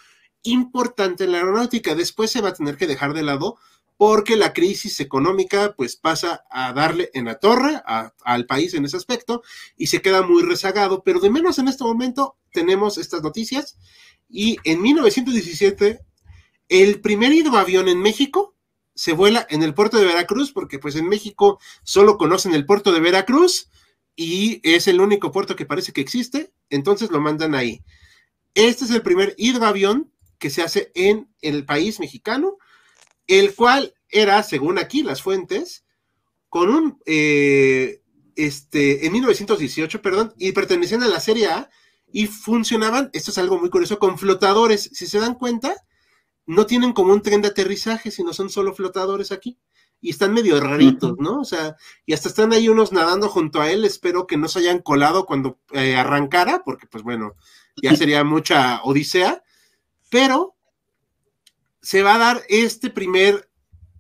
importante en la aeronáutica. Después se va a tener que dejar de lado porque la crisis económica pues pasa a darle en la torre al país en ese aspecto y se queda muy rezagado, pero de menos en este momento tenemos estas noticias y en 1917 el primer hidroavión en México se vuela en el puerto de Veracruz, porque pues en México solo conocen el puerto de Veracruz y es el único puerto que parece que existe, entonces lo mandan ahí. Este es el primer hidroavión que se hace en el país mexicano, el cual era, según aquí las fuentes, con un, eh, este, en 1918, perdón, y pertenecían a la Serie A y funcionaban, esto es algo muy curioso, con flotadores. Si se dan cuenta, no tienen como un tren de aterrizaje, sino son solo flotadores aquí. Y están medio raritos, ¿no? O sea, y hasta están ahí unos nadando junto a él. Espero que no se hayan colado cuando eh, arrancara, porque pues bueno, ya sería mucha odisea. Pero se va a dar este primer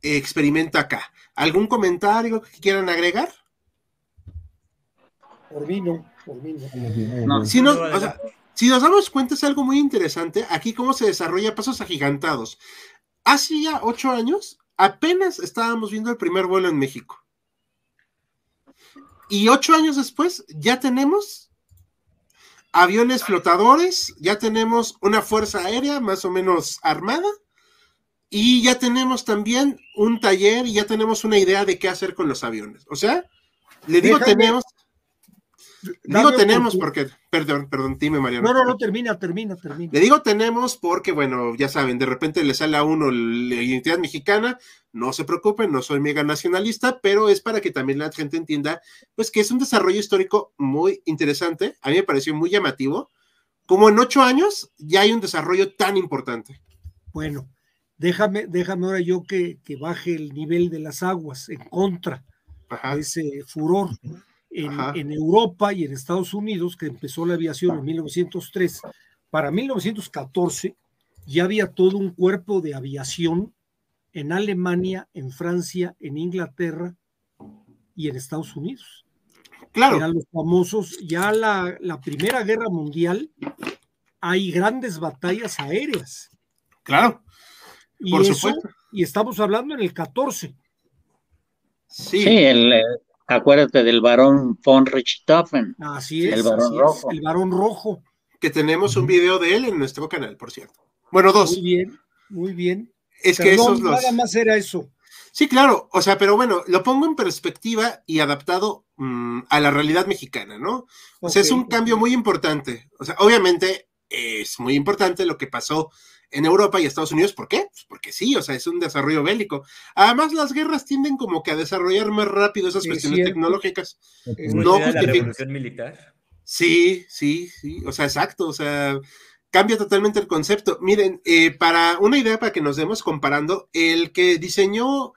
experimento acá. ¿Algún comentario que quieran agregar? Por mí no, por mí no. Si no, o sea, si nos damos cuenta, es algo muy interesante aquí cómo se desarrolla pasos agigantados. Hace ya ocho años, apenas estábamos viendo el primer vuelo en México. Y ocho años después, ya tenemos aviones flotadores, ya tenemos una fuerza aérea más o menos armada, y ya tenemos también un taller y ya tenemos una idea de qué hacer con los aviones. O sea, le digo tenemos, Digo tenemos porque, perdón, perdón, dime Mariano. No, no, no, termina, termina, termina. Le digo tenemos porque, bueno, ya saben, de repente le sale a uno la identidad mexicana, no se preocupen, no soy mega nacionalista, pero es para que también la gente entienda, pues que es un desarrollo histórico muy interesante, a mí me pareció muy llamativo, como en ocho años ya hay un desarrollo tan importante. Bueno, déjame, déjame ahora yo que, que baje el nivel de las aguas en contra de ese furor en, Europa y en Estados Unidos, que empezó la aviación en 1903, para 1914 ya había todo un cuerpo de aviación en Alemania, en Francia, en Inglaterra y en Estados Unidos. Claro. Eran los famosos, ya la, Primera Guerra Mundial, hay grandes batallas aéreas. Claro. Y por supuesto. Y estamos hablando en el 14. Sí, sí el, Acuérdate del varón von Richthofen. Así es. El varón rojo. el varón rojo. Que tenemos un video de él en nuestro canal, por cierto. Bueno, dos. Muy bien, muy bien. Es que esos los... Nada más era eso. Sí, claro. O sea, pero bueno, lo pongo en perspectiva y adaptado mm, a la realidad mexicana, ¿no? O sea, es un cambio muy importante. O sea, obviamente es muy importante lo que pasó en Europa y Estados Unidos. ¿Por qué? Pues porque sí, o sea, es un desarrollo bélico. Además, las guerras tienden como que a desarrollar más rápido esas cuestiones tecnológicas. No la revolución militar. Sí, sí, sí, o sea, exacto, o sea, cambia totalmente el concepto. Miren, eh, para una idea para que nos demos comparando, el que diseñó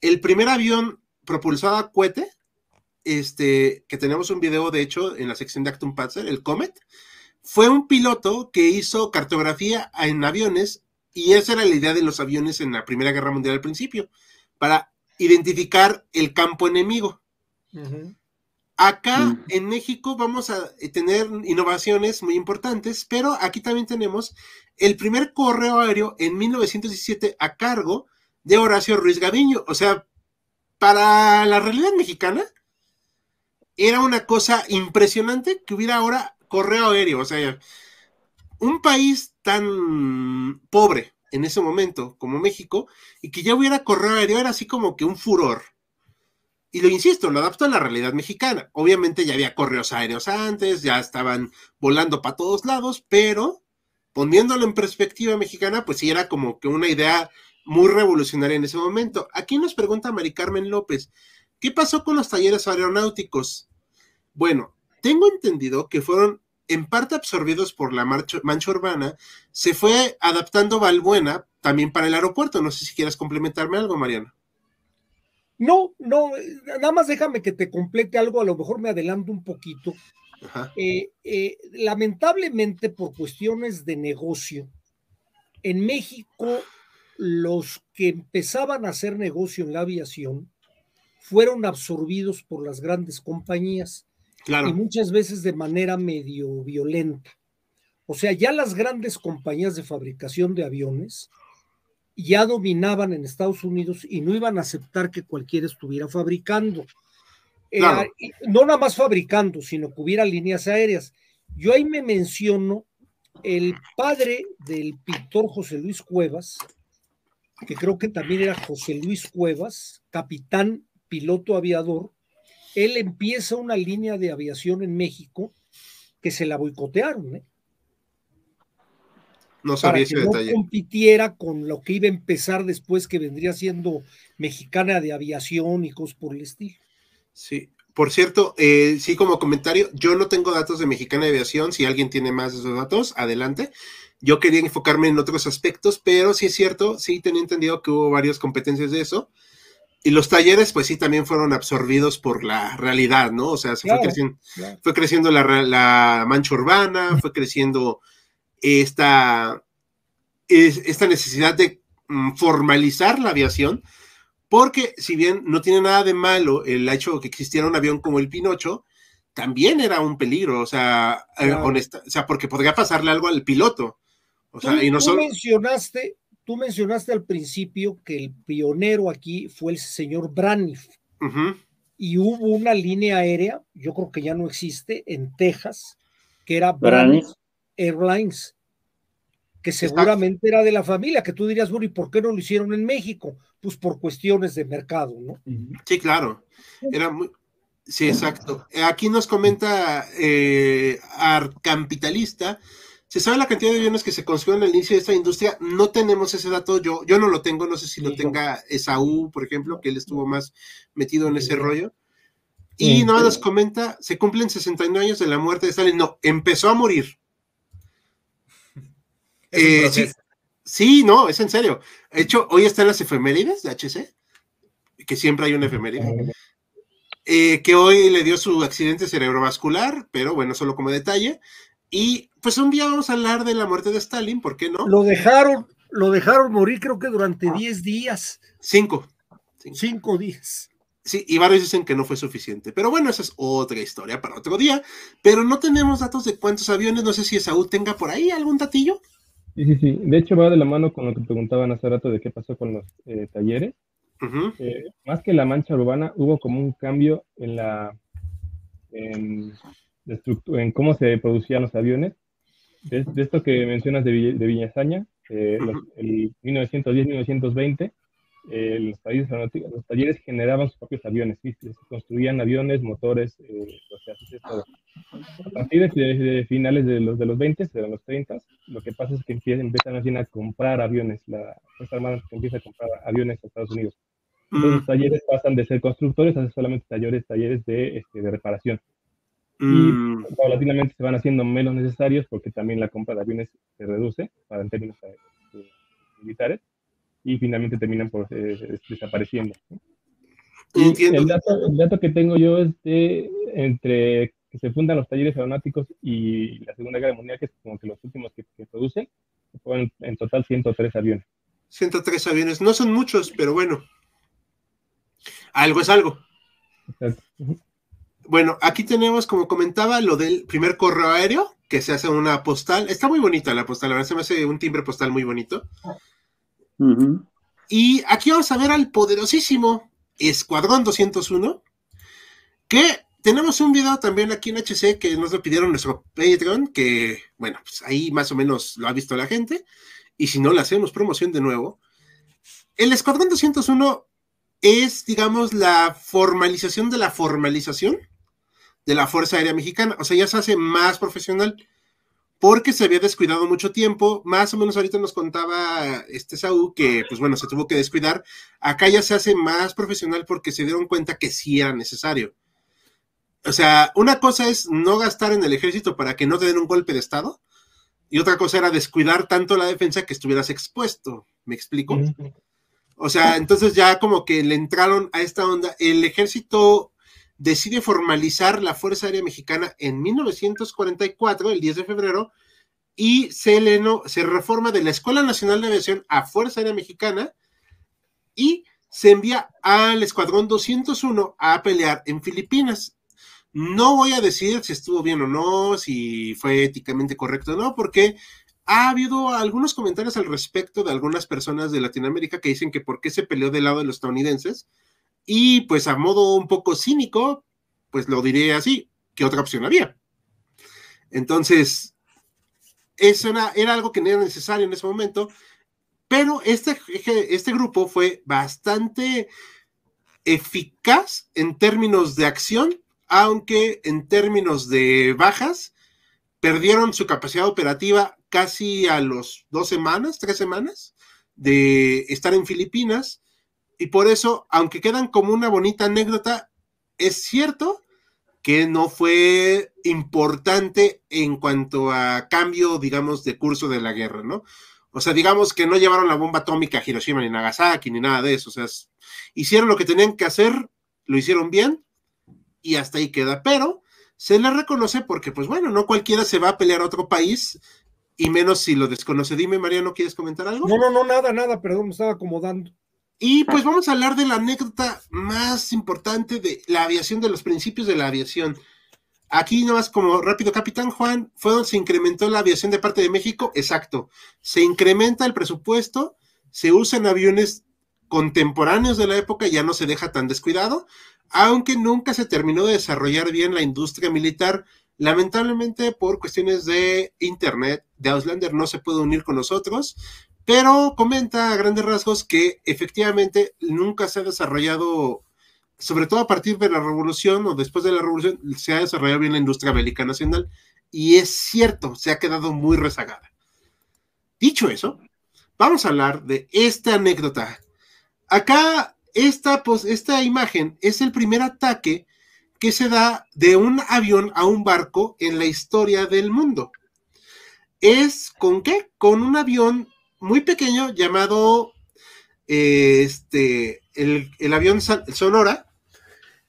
el primer avión propulsado a cohete, este, que tenemos un video de hecho en la sección de Actum Panzer, el Comet, fue un piloto que hizo cartografía en aviones y esa era la idea de los aviones en la Primera Guerra Mundial al principio, para identificar el campo enemigo. Acá en México vamos a tener innovaciones muy importantes, pero aquí también tenemos el primer correo aéreo en 1917 a cargo de Horacio Ruiz Gaviño. O sea, para la realidad mexicana era una cosa impresionante que hubiera ahora correo aéreo, o sea, un país tan pobre en ese momento como México y que ya hubiera correo aéreo era así como que un furor. Y lo insisto, lo adapto a la realidad mexicana. Obviamente ya había correos aéreos antes, ya estaban volando para todos lados, pero poniéndolo en perspectiva mexicana, pues sí era como que una idea muy revolucionaria en ese momento. Aquí nos pregunta Mari Carmen López, ¿qué pasó con los talleres aeronáuticos? Bueno, tengo entendido que fueron en parte absorbidos por la mancha urbana, se fue adaptando Valbuena también para el aeropuerto. No sé si quieres complementarme algo, Mariano. No, no, nada más déjame que te complete algo, a lo mejor me adelanto un poquito. Eh, eh, lamentablemente, por cuestiones de negocio, en México los que empezaban a hacer negocio en la aviación fueron absorbidos por las grandes compañías y muchas veces de manera medio violenta. O sea, ya las grandes compañías de fabricación de aviones ya dominaban en Estados Unidos y no iban a aceptar que cualquiera estuviera fabricando. Eh, no nada más fabricando, sino que hubiera líneas aéreas. Yo ahí me menciono el padre del pintor José Luis Cuevas, que creo que también era José Luis Cuevas, capitán, piloto aviador, él empieza una línea de aviación en México que se la boicotearon, ¿eh? No sabía ese detalle. No compitiera con lo que iba a empezar después, que vendría siendo mexicana de aviación y cosas por el estilo. Sí, por cierto, eh, sí, como comentario, yo no tengo datos de mexicana de aviación. Si alguien tiene más de esos datos, adelante. Yo quería enfocarme en otros aspectos, pero sí es cierto, sí tenía entendido que hubo varias competencias de eso. Y los talleres, pues sí, también fueron absorbidos por la realidad, ¿no? O sea, fue, creciendo, fue creciendo la, mancha urbana, fue creciendo esta, esta necesidad de mm, formalizar la aviación, porque si bien no tiene nada de malo el hecho de que existiera un avión como el Pinocho, también era un peligro, o sea, eh, honesta, o sea, porque podría pasarle algo al piloto. O sea, y no solo... mencionaste Tú mencionaste al principio que el pionero aquí fue el señor Braniff. Y hubo una línea aérea, yo creo que ya no existe, en Texas, que era Braniff Airlines, que seguramente era de la familia, que tú dirías, bueno, ¿y por qué no lo hicieron en México? Pues por cuestiones de mercado, ¿no? Sí, claro. Era muy, Sí, exacto. Aquí nos comenta eh, Arcampitalista. ¿Se sabe la cantidad de aviones que se construyeron al inicio de esta industria? No tenemos ese dato, yo, yo no lo tengo, no sé si lo tenga Esaú, por ejemplo, que él estuvo más metido en ese rollo. Y nada nos comenta, se cumplen 69 años de la muerte de Stalin. No, empezó a morir. Eh, sí, sí, no, es en serio. De hecho, hoy están las efemérides de HC, que siempre hay una efeméride. Eh, que hoy le dio su accidente cerebrovascular, pero bueno, solo como detalle. Y pues un día vamos a hablar de la muerte de Stalin, ¿por qué no? Lo dejaron, lo dejaron morir creo que durante 10 días. Cinco. Cinco días. Sí, y varios dicen que no fue suficiente. Pero bueno, esa es otra historia para otro día. Pero no tenemos datos de cuántos aviones. No sé si Saúl tenga por ahí algún datillo. Sí, sí, sí. De hecho, va de la mano con lo que preguntaban hace rato de qué pasó con los eh, talleres. Eh, más que la mancha urbana, hubo como un cambio en la en, en cómo se producían los aviones. De, esto que mencionas de, de Viñazaña, eh, el 1910-1920, eh, los, los, talleres generaban sus propios aviones, se construían aviones, motores, eh, o sea, así es todo. A partir de, finales de los, de los 20, de los 30, lo que pasa es que empiezan, empiezan a comprar aviones, la Fuerza Armada empieza a comprar aviones a Estados Unidos. Los mm. talleres pasan de ser constructores a ser solamente talleres, talleres de, este, de reparación. Y mm. paulatinamente se van haciendo menos necesarios porque también la compra de aviones se reduce para en términos eh, militares y finalmente terminan por eh, desapareciendo. el, dato, el dato que tengo yo es de entre que se fundan los talleres aeronáuticos y la Segunda Guerra Mundial, que es como que los últimos que, que producen, fueron en total 103 aviones. 103 aviones, no son muchos, pero bueno, algo es algo. Bueno, aquí tenemos, como comentaba, lo del primer correo aéreo, que se hace una postal. Está muy bonita la postal, la verdad se me hace un timbre postal muy bonito. Y aquí vamos a ver al poderosísimo Escuadrón 201, que tenemos un video también aquí en HC que nos lo pidieron nuestro Patreon, que, bueno, pues ahí más o menos lo ha visto la gente. Y si no, le hacemos promoción de nuevo. El Escuadrón 201 es, digamos, la formalización de la formalización de la Fuerza Aérea Mexicana. O sea, ya se hace más profesional porque se había descuidado mucho tiempo. Más o menos ahorita nos contaba este Saúl que, pues bueno, se tuvo que descuidar. Acá ya se hace más profesional porque se dieron cuenta que sí era necesario. O sea, una cosa es no gastar en el ejército para que no te den un golpe de Estado. Y otra cosa era descuidar tanto la defensa que estuvieras expuesto. ¿Me explico? O sea, entonces ya como que le entraron a esta onda. El ejército decide formalizar la Fuerza Aérea Mexicana en 1944, el 10 de febrero, y se, se reforma de la Escuela Nacional de Aviación a Fuerza Aérea Mexicana y se envía al Escuadrón 201 a pelear en Filipinas. No voy a decir si estuvo bien o no, si fue éticamente correcto o no, porque ha habido algunos comentarios al respecto de algunas personas de Latinoamérica que dicen que por qué se peleó del lado de los estadounidenses. Y pues a modo un poco cínico, pues lo diré así, ¿qué otra opción había? Entonces, eso era, algo que no era necesario en ese momento, pero este, este grupo fue bastante eficaz en términos de acción, aunque en términos de bajas, perdieron su capacidad operativa casi a los dos semanas, tres semanas de estar en Filipinas. Y por eso, aunque quedan como una bonita anécdota, es cierto que no fue importante en cuanto a cambio, digamos, de curso de la guerra, ¿no? O sea, digamos que no llevaron la bomba atómica a Hiroshima ni Nagasaki ni nada de eso. O sea, hicieron lo que tenían que hacer, lo hicieron bien y hasta ahí queda. Pero se les reconoce porque, pues bueno, no cualquiera se va a pelear a otro país y menos si lo desconoce. Dime, Mariano, ¿quieres comentar algo? No, no, no, nada, nada, perdón, me estaba acomodando. Y pues vamos a hablar de la anécdota más importante de la aviación, de los principios de la aviación. Aquí nomás como rápido, Capitán Juan, fue donde se incrementó la aviación de parte de México, exacto. Se incrementa el presupuesto, se usan aviones contemporáneos de la época, ya no se deja tan descuidado, aunque nunca se terminó de desarrollar bien la industria militar Lamentablemente, por cuestiones de internet, de Auslander no se puede unir con nosotros, pero comenta a grandes rasgos que efectivamente nunca se ha desarrollado sobre todo a partir de la revolución o después de la revolución, se ha desarrollado bien la industria bélica nacional y es cierto, se ha quedado muy rezagada. Dicho eso, vamos a hablar de esta anécdota. Acá, esta, pues, esta imagen es el primer ataque que se da de un avión a un barco en la historia del mundo. ¿Es con qué? Con un avión muy pequeño llamado eh, este, el, el avión Sonora,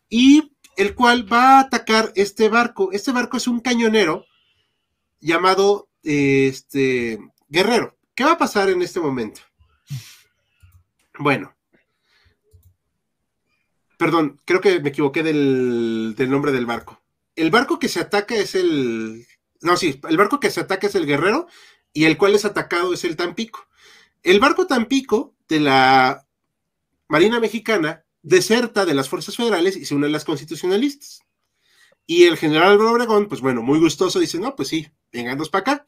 y el cual va a atacar este barco. Este barco es un cañonero llamado este, Guerrero. ¿Qué va a pasar en este momento? Bueno, perdón, creo que me equivoqué del, del, nombre del barco. El barco que se ataca es el. No, sí, el barco que se ataca es el Guerrero y el cual es atacado es el Tampico. El barco Tampico de la Marina Mexicana deserta de las fuerzas federales y se une a las constitucionalistas. Y el general Obregón, pues bueno, muy gustoso, dice, no, pues sí, venganos para acá.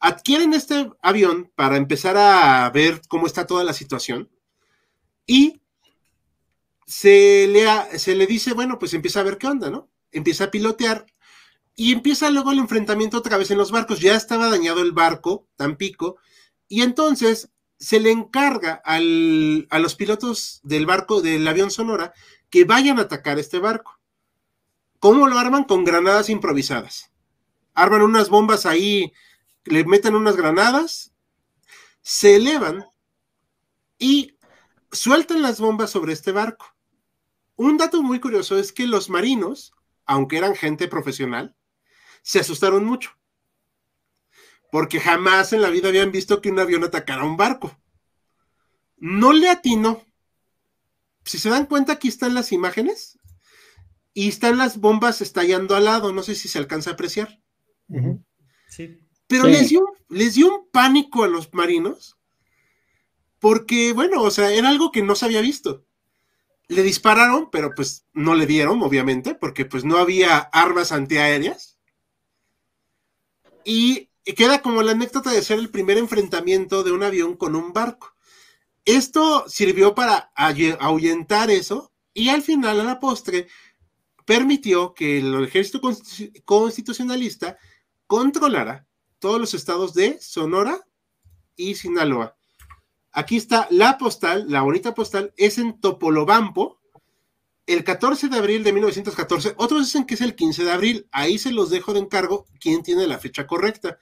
Adquieren este avión para empezar a ver cómo está toda la situación y se le, se le dice, bueno, pues empieza a ver qué onda, ¿no? Empieza a pilotear y empieza luego el enfrentamiento otra vez en los barcos. Ya estaba dañado el barco, Tampico, y entonces se le encarga a los pilotos del barco, del avión Sonora, que vayan a atacar este barco. ¿Cómo lo arman? Con granadas improvisadas. Arman unas bombas ahí, le meten unas granadas, se elevan y sueltan las bombas sobre este barco. Un dato muy curioso es que los marinos, aunque eran gente profesional, se asustaron mucho porque jamás en la vida habían visto que un avión atacara un barco. No le atinó. Si se dan cuenta, aquí están las imágenes y están las bombas estallando al lado. No sé si se alcanza a apreciar. sí. Pero Les, dio, les dio un pánico a los marinos porque, bueno, o sea, era algo que no se había visto. Le dispararon, pero pues no le dieron, obviamente, porque pues no había armas antiaéreas. Y queda como la anécdota de ser el primer enfrentamiento de un avión con un barco. Esto sirvió para ahuyentar eso y al final, a la postre, permitió que el ejército constitucionalista controlara todos los estados de Sonora y Sinaloa. Aquí está la postal, la bonita postal, es en Topolobampo, el 14 de abril de 1914, otros dicen que es el 15 de abril, ahí se los dejo de encargo quién tiene la fecha correcta,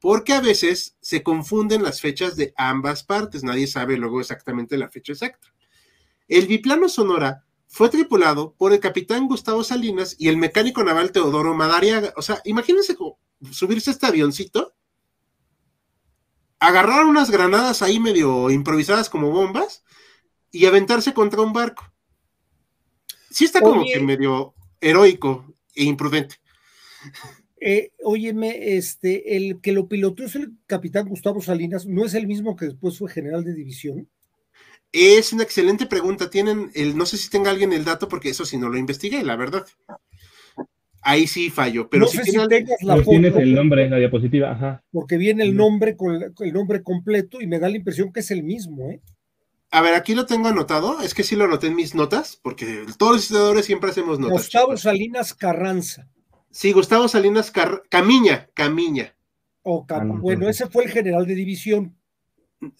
porque a veces se confunden las fechas de ambas partes, nadie sabe luego exactamente la fecha exacta. El biplano Sonora fue tripulado por el capitán Gustavo Salinas y el mecánico naval Teodoro Madariaga. O sea, imagínense subirse a este avioncito, agarrar unas granadas ahí medio improvisadas como bombas y aventarse contra un barco sí está como que medio heroico e imprudente. Eh, óyeme, este, el que lo pilotó es el capitán Gustavo Salinas, ¿no es el mismo que después fue general de división? Es una excelente pregunta. Tienen el, no sé si tenga alguien el dato, porque eso sí no lo investigué, la verdad. Ahí sí fallo, pero si, tengas la foto, tienes el nombre en la diapositiva, ajá. Porque viene el nombre con el nombre completo y me da la impresión que es el mismo, ¿eh? A ver, aquí lo tengo anotado. Es que sí lo anoté en mis notas, porque todos los historiadores siempre hacemos notas. Gustavo Salinas Carranza. Sí, Gustavo Salinas Camiña, Camiña. Ah, bueno, ese fue el general de división.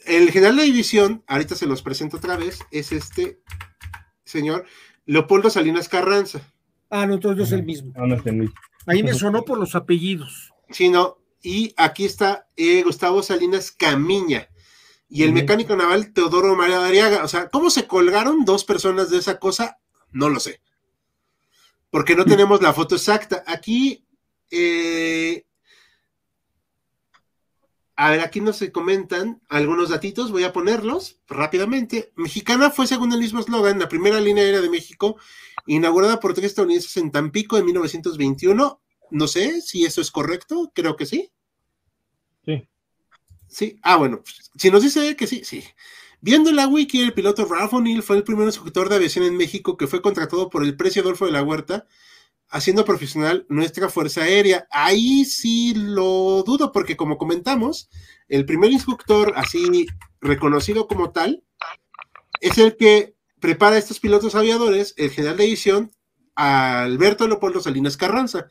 El general de división, ahorita se los presento otra vez, es este señor Leopoldo Salinas Carranza. Ah, no, entonces no es el mismo. No, no es el mismo. Ahí me sonó por los apellidos. Sí, no. Y aquí está eh, Gustavo Salinas Camiña y el mecánico naval Teodoro María Dariaga. O sea, ¿cómo se colgaron dos personas de esa cosa? No lo sé. Porque no tenemos la foto exacta. Aquí, eh, a ver, aquí nos comentan algunos datitos, voy a ponerlos rápidamente. Mexicana fue, según el mismo eslogan, la primera línea aérea de México, inaugurada por tres estadounidenses en Tampico en 1921. No sé si eso es correcto, creo que sí. Sí. Sí, ah, bueno, si nos dice que sí, sí. Viendo la wiki, el piloto Ralph O'Neill fue el primer instructor de aviación en México que fue contratado por el precio Adolfo de la Huerta, haciendo profesional nuestra Fuerza Aérea. Ahí sí lo dudo, porque como comentamos, el primer instructor así reconocido como tal es el que prepara a estos pilotos aviadores el general de división Alberto Leopoldo Salinas Carranza.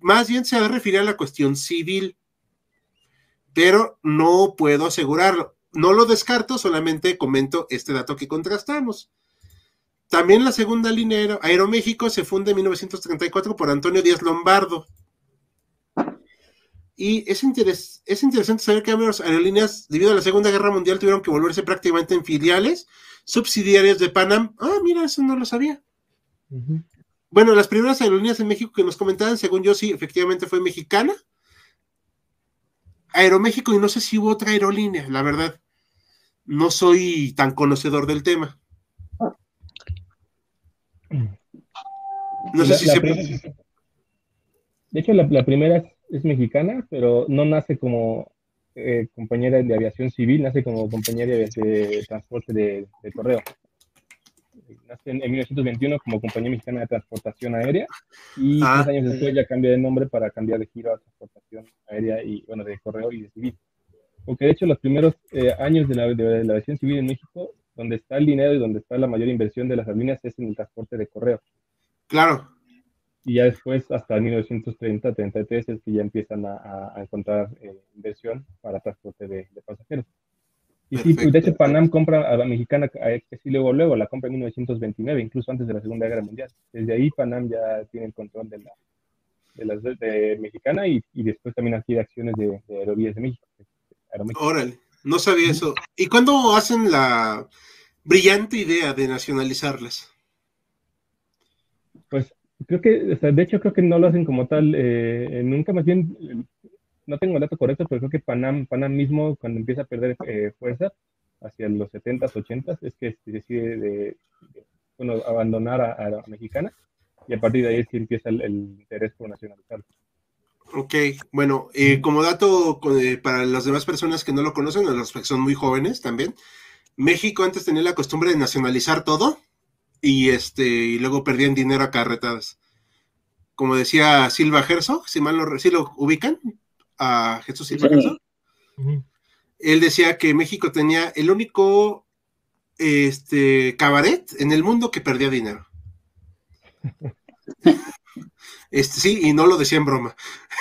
Más bien se refiere a la cuestión civil, pero no puedo asegurarlo. No lo descarto, solamente comento este dato que contrastamos. También la segunda línea Aeroméxico se funda en 1934 por Antonio Díaz Lombardo. Y es, es interesante saber que ambas aerolíneas, debido a la Segunda Guerra Mundial, tuvieron que volverse prácticamente en filiales subsidiarias de Panam. Ah, mira, eso no lo sabía. Bueno, las primeras aerolíneas en México que nos comentaban, según yo, sí, efectivamente fue mexicana. Aeroméxico y no sé si hubo otra aerolínea, la verdad. No soy tan conocedor del tema. No sé si se... De hecho, la, primera es, mexicana, pero no nace como eh, compañera de aviación civil, nace como compañera de, transporte de, correo. Nace en, 1921 como compañía mexicana de transportación aérea y ah. tres años después ya cambia de nombre para cambiar de giro a transportación aérea y, bueno, de correo y de civil. Porque de hecho los primeros eh, años de la, de la aviación civil en México, donde está el dinero y donde está la mayor inversión de las aerolíneas es en el transporte de correo. Claro. Y ya después, hasta 1930, 33, es que ya empiezan a, encontrar eh, inversión para transporte de, pasajeros. Y sí, pues, de hecho Panam compra a la mexicana, que sí luego, luego la compra en 1929, incluso antes de la Segunda Guerra Mundial. Desde ahí Panam ya tiene el control de la de, las, de, mexicana y, y, después también adquiere acciones de, de Aerovías de México. Órale, no sabía eso. ¿Y cuándo hacen la brillante idea de nacionalizarlas? Pues creo que, de hecho creo que no lo hacen como tal, eh, nunca más bien, no tengo el dato correcto, pero creo que Panam, Panam mismo cuando empieza a perder eh, fuerza hacia los 70s, 80s, es que decide de, bueno, abandonar a, la mexicana y a partir de ahí es que empieza el, interés por nacionalizar. Ok, bueno, eh, como dato para las demás personas que no lo conocen, los que son muy jóvenes también, México antes tenía la costumbre de nacionalizar todo, y este y luego perdían dinero a carretadas. Como decía Silva Gerso, si mal no lo ubican, a Jesús Silva. Él decía que México tenía el único este cabaret en el mundo que perdía dinero. Este, sí, y no lo decía en broma.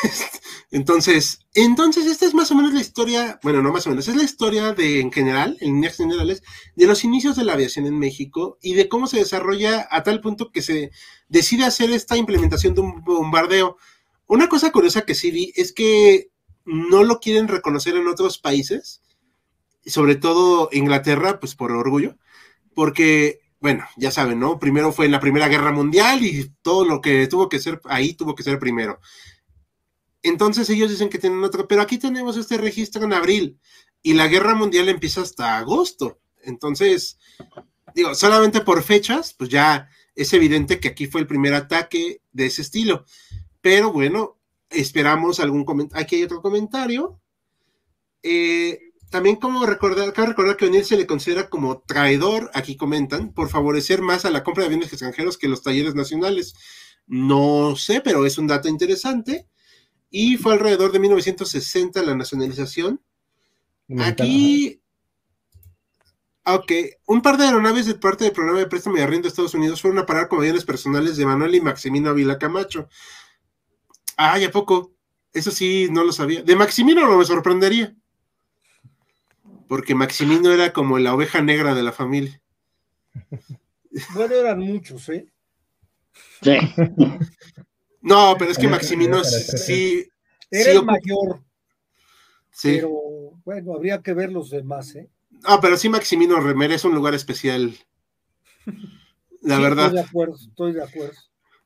Entonces, entonces esta es más o menos la historia, bueno, no más o menos, es la historia de, en general, en líneas generales, de los inicios de la aviación en México y de cómo se desarrolla a tal punto que se decide hacer esta implementación de un bombardeo. Una cosa curiosa que sí vi es que no lo quieren reconocer en otros países, sobre todo Inglaterra, pues por orgullo, porque bueno, ya saben, ¿no? Primero fue en la Primera Guerra Mundial y todo lo que tuvo que ser ahí tuvo que ser primero. Entonces ellos dicen que tienen otro, pero aquí tenemos este registro en abril y la Guerra Mundial empieza hasta agosto. Entonces, digo, solamente por fechas, pues ya es evidente que aquí fue el primer ataque de ese estilo. Pero bueno, esperamos algún comentario. Aquí hay otro comentario. Eh, también como recordar, cabe recordar que O'Neill se le considera como traidor, aquí comentan, por favorecer más a la compra de bienes extranjeros que los talleres nacionales. No sé, pero es un dato interesante. Y fue alrededor de 1960 la nacionalización. Aquí, ok, un par de aeronaves de parte del programa de préstamo y arriendo de Estados Unidos fueron a parar como aviones personales de Manuel y Maximino Avila Camacho. Ay, ¿a poco? Eso sí, no lo sabía. De Maximino no me sorprendería porque Maximino era como la oveja negra de la familia. Bueno, eran muchos, ¿eh? Sí. No, pero es que Maximino sí. Era el mayor. Sí. Pero bueno, habría que ver los demás, ¿eh? Ah, pero sí, Maximino merece un lugar especial. La verdad. Estoy de acuerdo, estoy de acuerdo.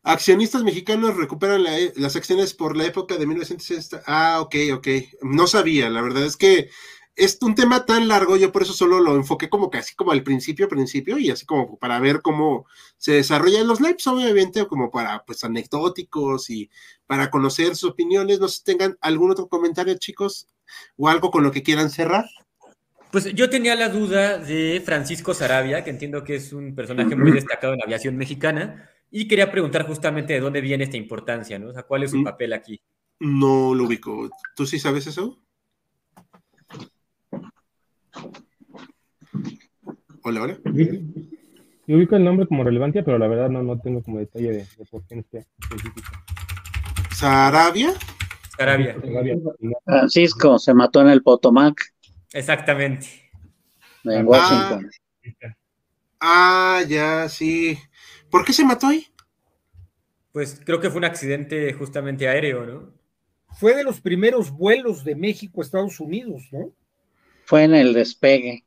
Accionistas mexicanos recuperan las acciones por la época de 1960. Ah, ok, ok. No sabía, la verdad es que es un tema tan largo, yo por eso solo lo enfoqué como que así como al principio, principio, y así como para ver cómo se desarrollan los lives, obviamente, como para pues anecdóticos y para conocer sus opiniones. No sé si tengan algún otro comentario, chicos, o algo con lo que quieran cerrar. Pues yo tenía la duda de Francisco Sarabia, que entiendo que es un personaje muy destacado en la aviación mexicana, y quería preguntar justamente de dónde viene esta importancia, ¿no? O sea, ¿cuál es su mm. papel aquí? No lo ubico. ¿Tú sí sabes eso? Hola, hola. Yo ubico el nombre como relevancia, pero la verdad no, no tengo como detalle de, por qué en este específico. ¿Sarabia? Sarabia. Francisco se mató en el Potomac. Exactamente. En Washington. Ah, ya, sí. ¿Por qué se mató ahí? Pues creo que fue un accidente justamente aéreo, ¿no? Fue de los primeros vuelos de México a Estados Unidos, ¿no? Fue en el despegue.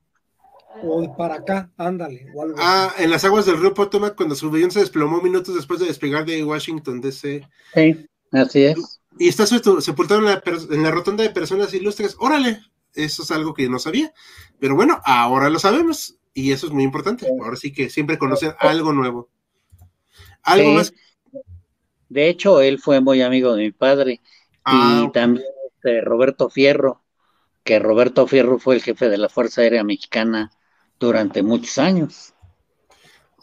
O para acá, ándale. ah, en las aguas del río Potomac, cuando su avión se desplomó minutos después de despegar de Washington DC. Sí, así es. Y está sepultado en la, en la rotonda de personas ilustres. Órale, eso es algo que no sabía. Pero bueno, ahora lo sabemos. Y eso es muy importante. Ahora sí que siempre conocer algo nuevo. Algo más. De hecho, él fue muy amigo de mi padre. y ah, también este, Roberto Fierro, que Roberto Fierro fue el jefe de la Fuerza Aérea Mexicana durante muchos años.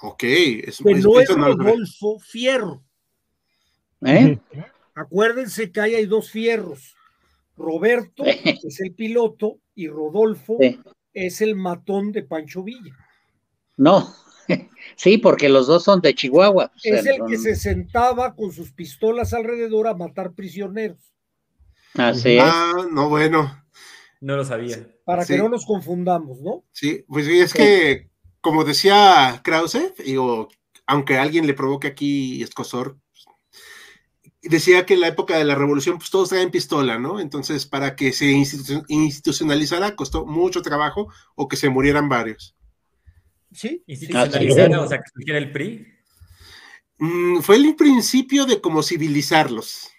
Ok, eso, no es Rodolfo Fierro. ¿Eh? Acuérdense que ahí hay dos fierros. Roberto es el piloto y Rodolfo es el matón de Pancho Villa. No, sí, porque los dos son de Chihuahua. Es el que se sentaba con sus pistolas alrededor a matar prisioneros. Así es. Ah, no, bueno. No lo sabía. Para que no nos confundamos, ¿no? Sí, pues sí, es que, como decía Krause, digo, aunque alguien le provoque aquí escosor, decía que en la época de la revolución, pues todos traen pistola, ¿no? Entonces, para que se institucionalizara, costó mucho trabajo o que se murieran varios. Sí. ¿Institucionalizara, o sea, que surgiera el PRI? Mm, fue el principio de como civilizarlos.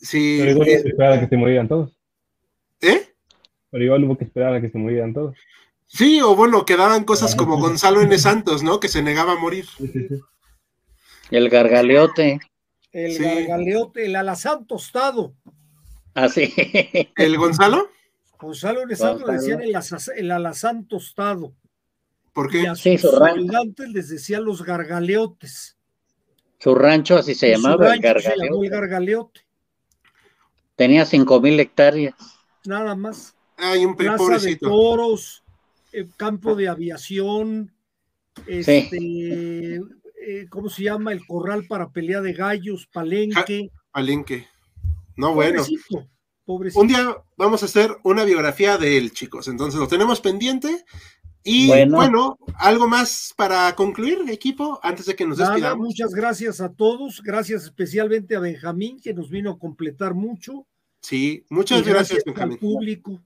Sí. Pero igual hubo que esperar a que se murieran todos. ¿Eh? Pero igual hubo que esperar a que se murieran todos. Sí, o bueno, quedaban cosas como Gonzalo N. Santos, ¿no? Que se negaba a morir. Sí, sí, sí. El gargaleote. El gargaleote, el alazán tostado. Así. Ah, ¿El Gonzalo? Gonzalo Alessandro decían el, el, alazán tostado. ¿Por qué? Y a sus ayudantes les decían los gargaleotes. Su rancho así se llamaba, el gargaleote. el gargaleote. Tenía cinco mil hectáreas. Nada más. Hay un Plaza de toros, eh, campo de aviación, este, eh, ¿cómo se llama? El corral para pelea de gallos, palenque. palenque. No, bueno. Pobrecito. Un día vamos a hacer una biografía de él, chicos. Entonces lo tenemos pendiente. Y bueno, algo más para concluir, equipo, antes de que nos despidamos. muchas gracias a todos, gracias especialmente a Benjamín, que nos vino a completar mucho. Sí, muchas gracias, Benjamín. Al público.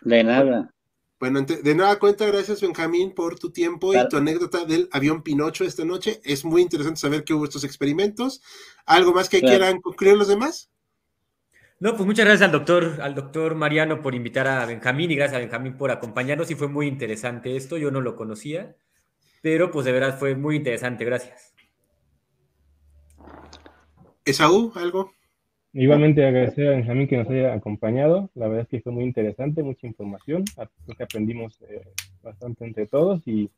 De nada. Bueno, de nueva cuenta, gracias Benjamín por tu tiempo y tu anécdota del avión Pinocho esta noche. Es muy interesante saber que hubo estos experimentos. ¿Algo más que quieran concluir los demás? No, pues muchas gracias al doctor, al doctor Mariano por invitar a Benjamín y gracias a Benjamín por acompañarnos y fue muy interesante esto, yo no lo conocía, pero pues de verdad fue muy interesante, gracias. Esaú, ¿algo? Igualmente agradecer a Benjamín que nos haya acompañado. La verdad es que fue muy interesante, mucha información. Creo que aprendimos eh, bastante entre todos y,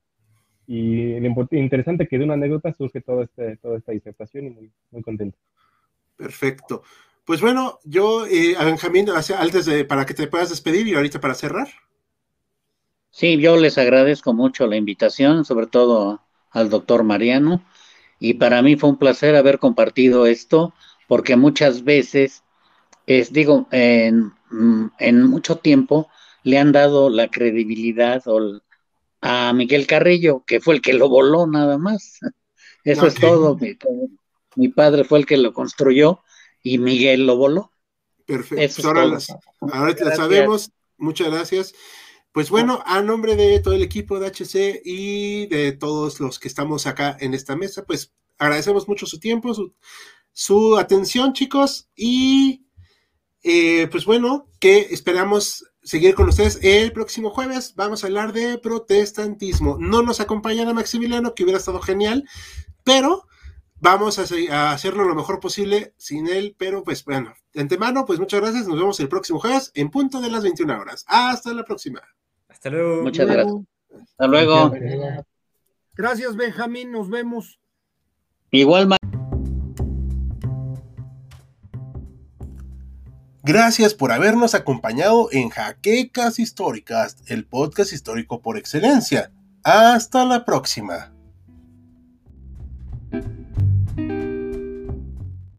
y lo interesante que de una anécdota surge toda, este, toda esta disertación y muy, muy contento. Perfecto. Pues bueno, yo eh, Benjamín, antes de para que te puedas despedir y ahorita para cerrar. Sí, yo les agradezco mucho la invitación, sobre todo al doctor Mariano. Y para mí fue un placer haber compartido esto porque muchas veces, es, digo, en, mucho tiempo le han dado la credibilidad a Miguel Carrillo, que fue el que lo voló nada más. Eso es todo. Mi, padre fue el que lo construyó y Miguel lo voló. Perfecto. ahora, ahora sabemos. Muchas gracias. Pues bueno, a nombre de todo el equipo de HC y de todos los que estamos acá en esta mesa, pues agradecemos mucho su tiempo, su, su atención, chicos. Y eh, pues bueno, que esperamos seguir con ustedes el próximo jueves. Vamos a hablar de protestantismo. No nos acompañará Maximiliano, que hubiera estado genial, pero vamos a, hacerlo lo mejor posible sin él. Pero pues bueno, de antemano, pues muchas gracias. Nos vemos el próximo jueves en punto de las 21 horas. Hasta la próxima. Hasta luego. Muchas gracias. Hasta luego. Gracias, Benjamín. Nos vemos. Igual, Gracias por habernos acompañado en Jaquecas Históricas, el podcast histórico por excelencia. Hasta la próxima.